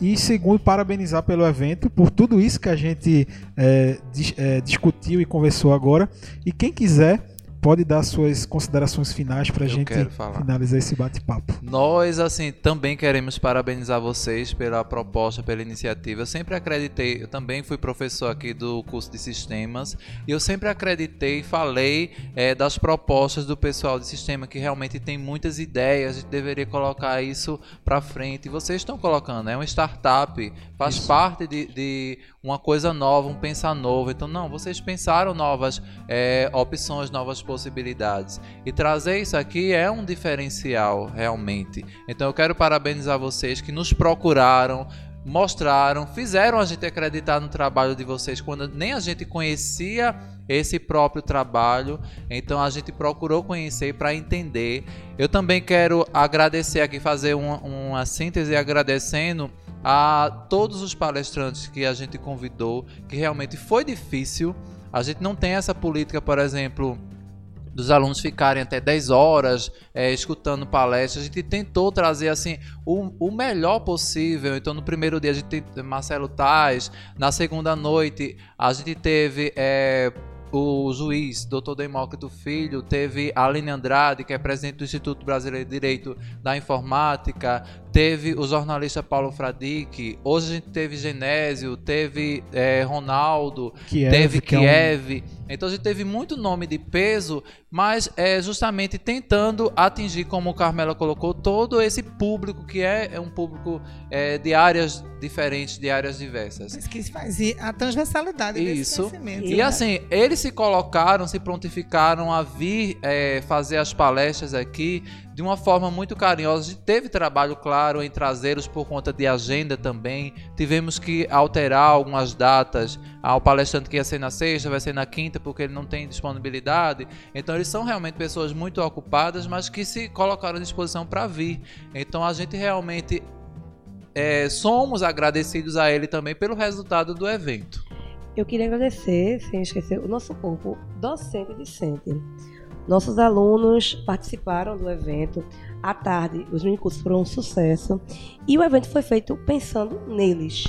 E segundo, parabenizar pelo evento, por tudo isso que a gente é, dis- é, discutiu e conversou agora. E quem quiser pode dar suas considerações finais para a gente finalizar esse bate-papo. Nós, assim, também queremos parabenizar vocês pela proposta, pela iniciativa. Eu sempre acreditei, eu também fui professor aqui do curso de sistemas, e eu sempre acreditei e falei eh, das propostas do pessoal de sistema, que realmente tem muitas ideias, a gente deveria colocar isso para frente. E vocês estão colocando, é uma startup, faz parte de, de uma coisa nova, um pensar novo. Então, não, vocês pensaram novas eh, opções, novas possibilidades. E trazer isso aqui é um diferencial, realmente. Então eu quero parabenizar vocês que nos procuraram, mostraram, fizeram a gente acreditar no trabalho de vocês quando nem a gente conhecia esse próprio trabalho. Então a gente procurou conhecer para entender. Eu também quero agradecer aqui, fazer uma, uma síntese agradecendo a todos os palestrantes que a gente convidou, que realmente foi difícil. A gente não tem essa política, por exemplo, dos alunos ficarem até 10 horas é, escutando palestras. A gente tentou trazer assim o, o melhor possível. Então, no primeiro dia a gente teve Marcelo Tais, na segunda noite a gente teve é, o juiz Dr. Demócrito Filho, teve a Aline Andrade, que é presidente do Instituto Brasileiro de Direito da Informática, teve o jornalista Paulo Fradique, hoje a gente teve Genésio, teve é, Ronaldo, Kiev, teve que é um- Kiev. Então a gente teve muito nome de peso, mas é justamente tentando atingir, como o Carmela colocou, todo esse público que é, é um público é, de áreas diferentes, de áreas diversas. Mas que faz e a transversalidade desse Isso. conhecimento. E né? assim, eles se colocaram, se prontificaram a vir é, fazer as palestras aqui de uma forma muito carinhosa. A gente teve trabalho, claro, em trazê-los por conta de agenda também. Tivemos que alterar algumas datas. Ah, o palestrante que ia ser na sexta vai ser na quinta porque ele não tem disponibilidade. Então eles são realmente pessoas muito ocupadas, mas que se colocaram à disposição para vir. Então a gente realmente é, somos agradecidos a ele também pelo resultado do evento. Eu queria agradecer, sem esquecer, o nosso corpo docente e discente. Nossos alunos participaram do evento. À tarde, os minicursos foram um sucesso. E o evento foi feito pensando neles.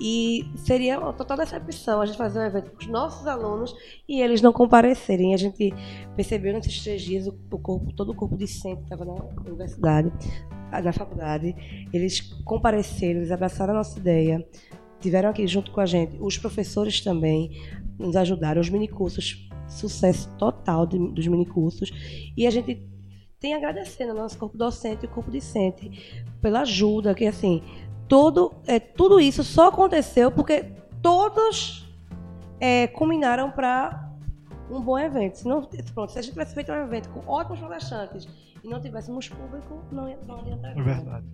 E seria uma total decepção a gente fazer um evento com os nossos alunos e eles não comparecerem. A gente percebeu nesses três dias o, corpo, todo o corpo discente que estava na universidade, na faculdade. Eles compareceram, eles abraçaram a nossa ideia, tiveram aqui junto com a gente. Os professores também nos ajudaram, os minicursos, sucesso total de- dos minicursos. E a gente tem a agradecer ao nosso corpo docente e o corpo discente pela ajuda, que assim, todo, é, tudo isso só aconteceu porque todos é, combinaram para um bom evento. Se, não, pronto, se a gente tivesse feito um evento com ótimos palestrantes e não tivéssemos público, não, ia, não adiantaria. É verdade.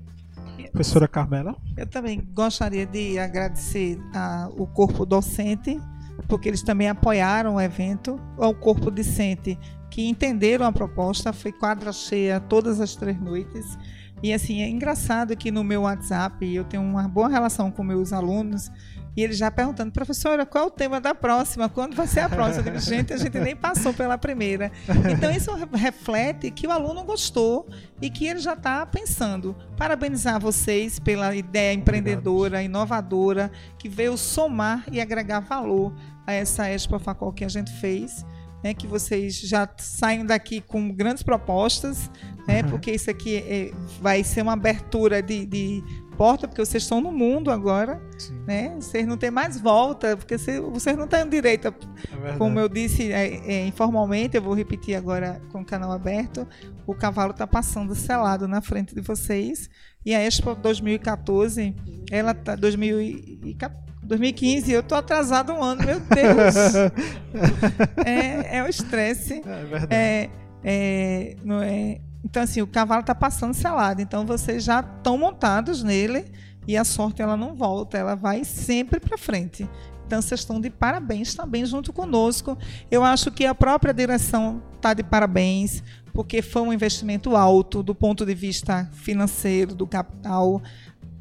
Professora Carmela? Eu também gostaria de agradecer ao corpo docente, porque eles também apoiaram o evento, ao corpo discente, que entenderam a proposta, foi quadra cheia todas as três noites. E assim, é engraçado que no meu WhatsApp eu tenho uma boa relação com meus alunos e eles já perguntando, professora, qual é o tema da próxima? Quando vai ser a próxima? Eu digo, gente, a gente nem passou pela primeira. Então isso re- reflete que o aluno gostou e que ele já está pensando. Parabenizar vocês pela ideia empreendedora, inovadora, que veio somar e agregar valor a essa Expo Facol que a gente fez. Né, que vocês já saiam daqui com grandes propostas, né, porque isso aqui é- vai ser uma abertura de, de porta, porque vocês estão no mundo agora, né? Vocês não têm mais volta, porque cê- vocês não têm direito, a- verdade. como eu disse é, é, informalmente, eu vou repetir agora com o canal aberto, o cavalo está passando selado na frente de vocês. E a Expo 2014, ela tá 2014 2015, eu tô atrasado um ano, meu Deus. é, é o estresse. É verdade. É, é, não é, então, assim, o cavalo está passando selado. Então, vocês já estão montados nele e a sorte ela não volta, ela vai sempre para frente. Então, vocês estão de parabéns também junto conosco. Eu acho que a própria direção está de parabéns, porque foi um investimento alto do ponto de vista financeiro, do capital.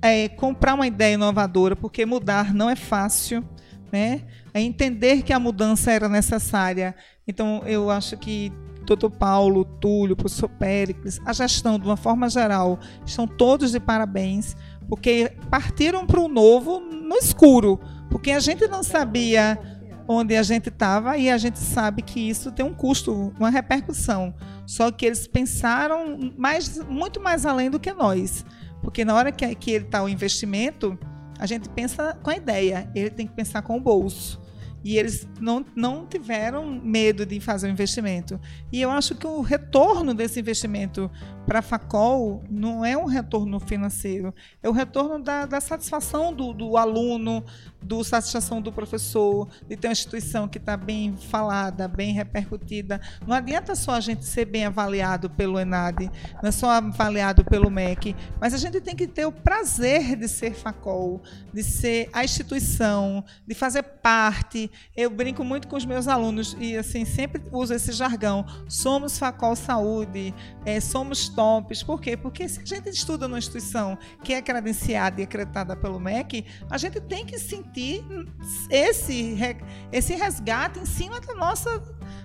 É, comprar uma ideia inovadora, porque mudar não é fácil, né? É entender que a mudança era necessária. Então, eu acho que Dr. Paulo, Túlio, professor Péricles, a gestão, de uma forma geral, estão todos de parabéns, porque partiram para o novo no escuro, porque a gente não sabia onde a gente estava e a gente sabe que isso tem um custo, uma repercussão. Só que eles pensaram mais, muito mais além do que nós, porque na hora que, que ele está o investimento, a gente pensa com a ideia, ele tem que pensar com o bolso. E eles não, não tiveram medo de fazer o investimento. E eu acho que o retorno desse investimento para a Facol não é um retorno financeiro, é o retorno da, da satisfação do, do aluno, do satisfação do professor, de ter uma instituição que está bem falada, bem repercutida. Não adianta só a gente ser bem avaliado pelo ENAD, não é só avaliado pelo MEC, mas a gente tem que ter o prazer de ser Facol, de ser a instituição, de fazer parte. Eu brinco muito com os meus alunos e assim sempre uso esse jargão. Somos Facol Saúde, eh, somos tops. Por quê? Porque se a gente estuda numa instituição que é credenciada e acreditada pelo MEC, a gente tem que sentir esse, esse resgate em cima da nossa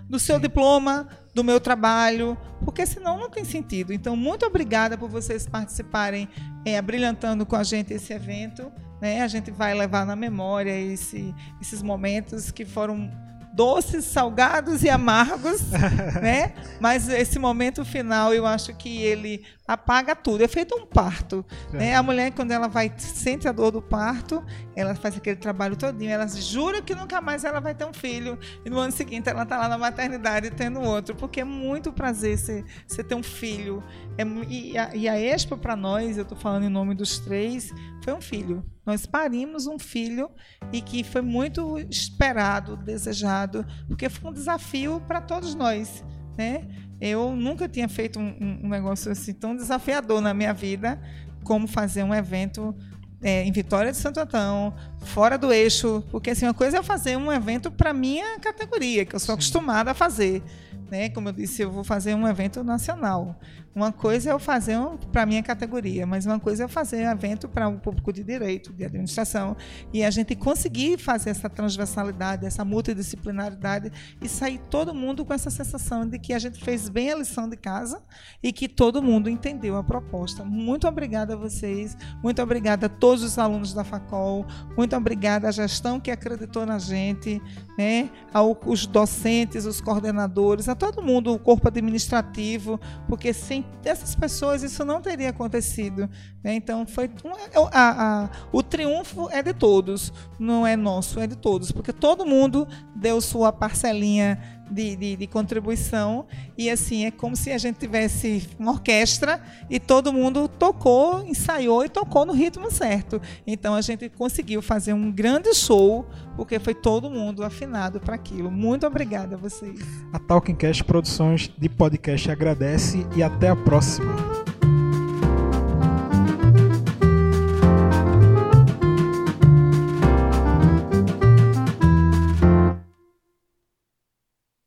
do seu diploma, do meu trabalho, porque senão não tem sentido. Então, muito obrigada por vocês participarem, é, brilhantando com a gente esse evento. Né? A gente vai levar na memória esse, esses momentos que foram doces, salgados e amargos, né? Mas esse momento final, eu acho que ele apaga tudo. É feito um parto, é. né? A mulher quando ela vai sente a dor do parto, ela faz aquele trabalho todinho, ela jura que nunca mais ela vai ter um filho e no ano seguinte ela está lá na maternidade tendo outro, porque é muito prazer você, você ter um filho. É, e, a, e a Expo para nós, eu estou falando em nome dos três, foi um filho. Nós parimos um filho e que foi muito esperado, desejado, porque foi um desafio para todos nós, né? Eu nunca tinha feito um, um, negócio assim tão desafiador na minha vida como fazer um evento é, em Vitória de Santo Antão, fora do eixo, porque assim, uma coisa é fazer um evento para minha categoria, que eu sou Sim. acostumada a fazer. Né? Como eu disse, eu vou fazer um evento nacional. Uma coisa é eu fazer um, para a minha categoria, mas uma coisa é eu fazer um evento para o um público de direito, de administração, e a gente conseguir fazer essa transversalidade, essa multidisciplinaridade e sair todo mundo com essa sensação de que a gente fez bem a lição de casa e que todo mundo entendeu a proposta. Muito obrigada a vocês, muito obrigada a todos os alunos da Facol, muito obrigada à gestão que acreditou na gente, né, aos docentes, os coordenadores, a todo mundo, o corpo administrativo, porque sem essas pessoas isso não teria acontecido. Né? Então foi um, a, a, o triunfo é de todos, não é nosso, é de todos, porque todo mundo deu sua parcelinha de, de, de, contribuição e assim é como se a gente tivesse uma orquestra e todo mundo tocou, ensaiou e tocou no ritmo certo. Então a gente conseguiu fazer um grande show porque foi todo mundo afinado para aquilo. Muito obrigada a vocês. A Talking Cast Produções de Podcast agradece e até a próxima.